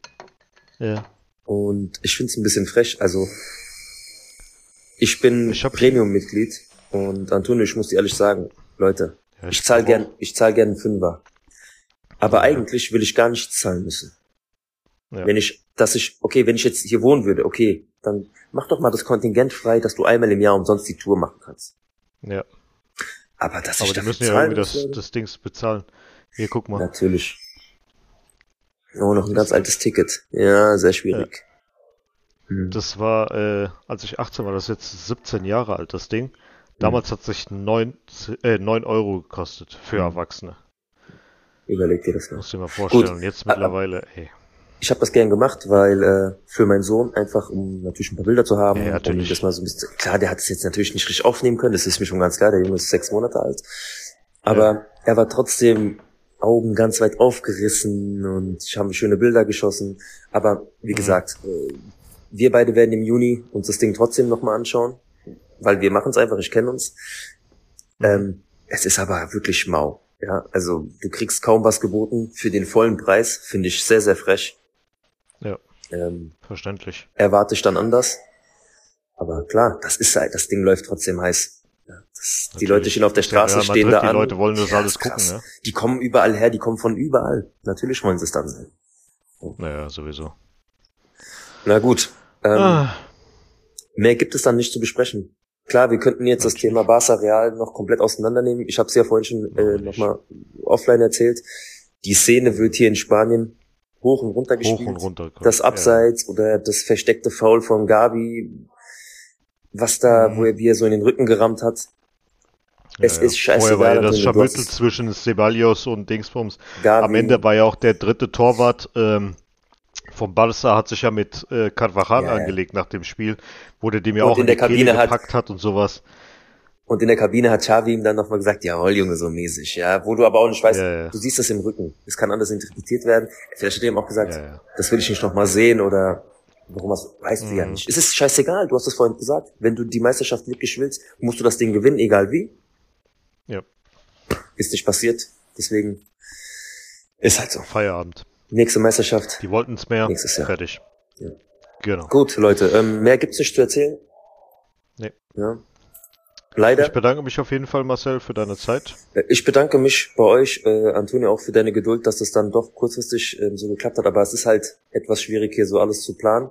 Ja. Und ich finde es ein bisschen frech. Also ich bin ich Premium-Mitglied und Antonio, ich muss dir ehrlich sagen, Leute, ja, ich, ich zahle gern, ich zahle gern einen Fünfer. Aber ja. eigentlich will ich gar nichts zahlen müssen. Ja. Wenn ich, dass ich, okay, wenn ich jetzt hier wohnen würde, okay, dann mach doch mal das Kontingent frei, dass du einmal im Jahr umsonst die Tour machen kannst. Ja. Aber dass Aber ich die müssen ja irgendwie das, das Dings bezahlen. Hier, guck mal. Natürlich. Oh, noch ein ganz altes Ticket. Ja, sehr schwierig. Mhm. Das war, äh, als ich 18 war, das ist jetzt 17 Jahre alt, das Ding. Damals mhm. hat sich 9, äh, 9 Euro gekostet für mhm. Erwachsene. Überleg dir das mal. Muss dir mal vorstellen. Gut. Und jetzt mittlerweile, ey. Ich habe das gern gemacht, weil äh, für meinen Sohn einfach, um natürlich ein paar Bilder zu haben. Ja, natürlich. das mal so ein bisschen, klar, der hat es jetzt natürlich nicht richtig aufnehmen können, das ist mir schon ganz klar, der Junge ist sechs Monate alt. Aber ja. er war trotzdem Augen ganz weit aufgerissen und ich habe schöne Bilder geschossen. Aber wie mhm. gesagt, äh, wir beide werden im Juni uns das Ding trotzdem nochmal anschauen, weil wir machen es einfach, ich kenne uns. Ähm, es ist aber wirklich mau. Ja, also du kriegst kaum was geboten für den vollen Preis, finde ich sehr, sehr frech. Ja. Ähm, verständlich. Erwarte ich dann anders. Aber klar, das ist halt, das Ding läuft trotzdem heiß. Das, die Leute stehen auf der Straße, ja, stehen da die an. Die Leute wollen das ja, alles gucken, ne? Die kommen überall her, die kommen von überall. Natürlich wollen sie es dann sehen. Naja, sowieso. Na gut, ähm, ah. Mehr gibt es dann nicht zu besprechen. Klar, wir könnten jetzt das Thema Barca Real noch komplett auseinandernehmen. Ich habe es ja vorhin schon äh, nochmal offline erzählt. Die Szene wird hier in Spanien hoch und runter gespielt. Hoch und runter, das Abseits ja. oder das versteckte Foul von Gabi, was da, mhm. wo er, wie er so in den Rücken gerammt hat. Es ja, ist scheiße. Vorher war ja das Scharmützel zwischen Ceballos und Dingsbums. Gabi. Am Ende war ja auch der dritte Torwart ähm, vom Barca hat sich ja mit äh, Carvajal ja, angelegt nach dem Spiel, wo der dem ja auch in, in der Kabine hat, gepackt hat und sowas. Und in der Kabine hat Xavi ihm dann nochmal gesagt, jawohl, Junge, so mäßig, ja. Wo du aber auch nicht weißt, ja, ja. du siehst das im Rücken. Es kann anders interpretiert werden. Vielleicht hat er ihm auch gesagt, ja, das will ich nicht nochmal sehen oder warum was, weißt mhm. du ja mhm. nicht. Es ist scheißegal, du hast es vorhin gesagt. Wenn du die Meisterschaft wirklich willst, musst du das Ding gewinnen, egal wie. Ja. Ist nicht passiert. Deswegen ist halt so. Feierabend. Nächste Meisterschaft. Die wollten es mehr. Nächstes Jahr. Fertig. Ja. Genau. Gut, Leute, ähm, mehr gibt's nicht zu erzählen. Nee. Ja. Leider. Ich bedanke mich auf jeden Fall, Marcel, für deine Zeit. Äh, ich bedanke mich bei euch, äh, Antonio, auch für deine Geduld, dass das dann doch kurzfristig äh, so geklappt hat. Aber es ist halt etwas schwierig, hier so alles zu planen.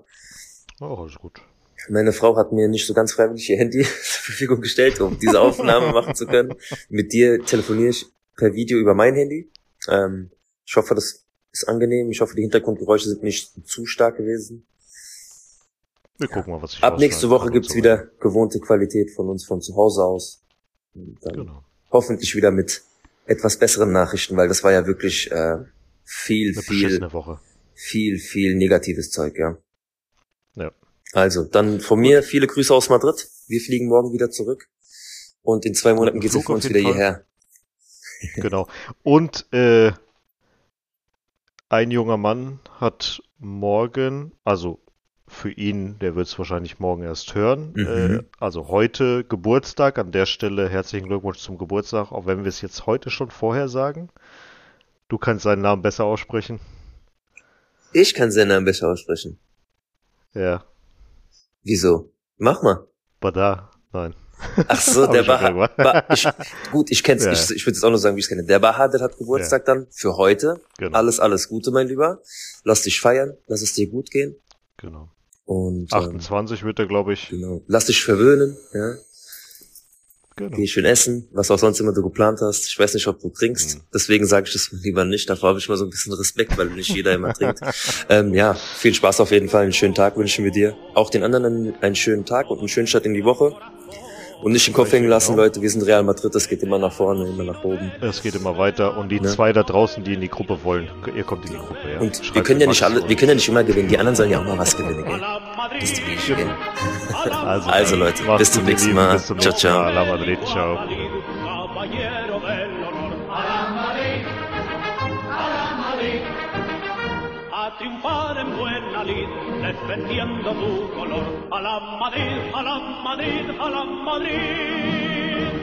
Oh, alles gut. Meine Frau hat mir nicht so ganz freiwillig ihr Handy zur Verfügung gestellt, um diese Aufnahme machen zu können. Mit dir telefoniere ich per Video über mein Handy. Ähm, ich hoffe, das ist angenehm. Ich hoffe, die Hintergrundgeräusche sind nicht zu stark gewesen. Wir gucken mal, was ich Ab nächste Woche gibt's so wieder gewohnte Qualität von uns von zu Hause aus. genau. Hoffentlich wieder mit etwas besseren Nachrichten, weil das war ja wirklich äh, viel, Eine viel, viel, viel negatives Zeug, ja. Ja. Also, dann von mir viele Grüße aus Madrid. Wir fliegen morgen wieder zurück. Und in zwei Monaten geht's für uns wieder Fall. hierher. Genau. Und äh, ein junger Mann hat morgen, also für ihn, der wird es wahrscheinlich morgen erst hören. Mhm. Äh, also heute Geburtstag. An der Stelle herzlichen Glückwunsch zum Geburtstag, auch wenn wir es jetzt heute schon vorher sagen. Du kannst seinen Namen besser aussprechen. Ich kann seinen Namen besser aussprechen. Ja. Wieso? Mach mal. Bada, nein. Ach so, der Baha, ba, ich, gut, ich kenn's, ja. ich, ich würde jetzt auch nur sagen, wie ich es kenne. Der Bahadir hat Geburtstag ja. dann für heute. Genau. Alles, alles Gute, mein Lieber. Lass dich feiern, lass es dir gut gehen. Genau. Und, 28 ähm, wird er, glaube ich. Genau. Lass dich verwöhnen, ja. Genau. Geh schön essen, was auch sonst immer du geplant hast. Ich weiß nicht, ob du trinkst. Mhm. Deswegen sage ich das lieber nicht. Davor habe ich mal so ein bisschen Respekt, weil nicht jeder immer trinkt. Ähm, ja, viel Spaß auf jeden Fall. Einen schönen Tag wünschen wir dir. Auch den anderen einen, einen schönen Tag und einen schönen Start in die Woche. Und nicht den Kopf hängen lassen, Leute. Wir sind Real Madrid, das geht immer nach vorne, immer nach oben. Es geht immer weiter. Und die ne? zwei da draußen, die in die Gruppe wollen, ihr kommt in die Gruppe, ja. Und Schreibt wir können ja nicht alle, wir können ja nicht immer gewinnen. Die anderen sollen ja auch mal was gewinnen, gell? Bis die Bier gehen. Also, also Leute, bis zum nächsten Mal. Bis zum ciao, ciao. Mal. Madrid, ciao. triunfar en buena lid, defendiendo tu color. A la Madrid, a la Madrid, a la Madrid.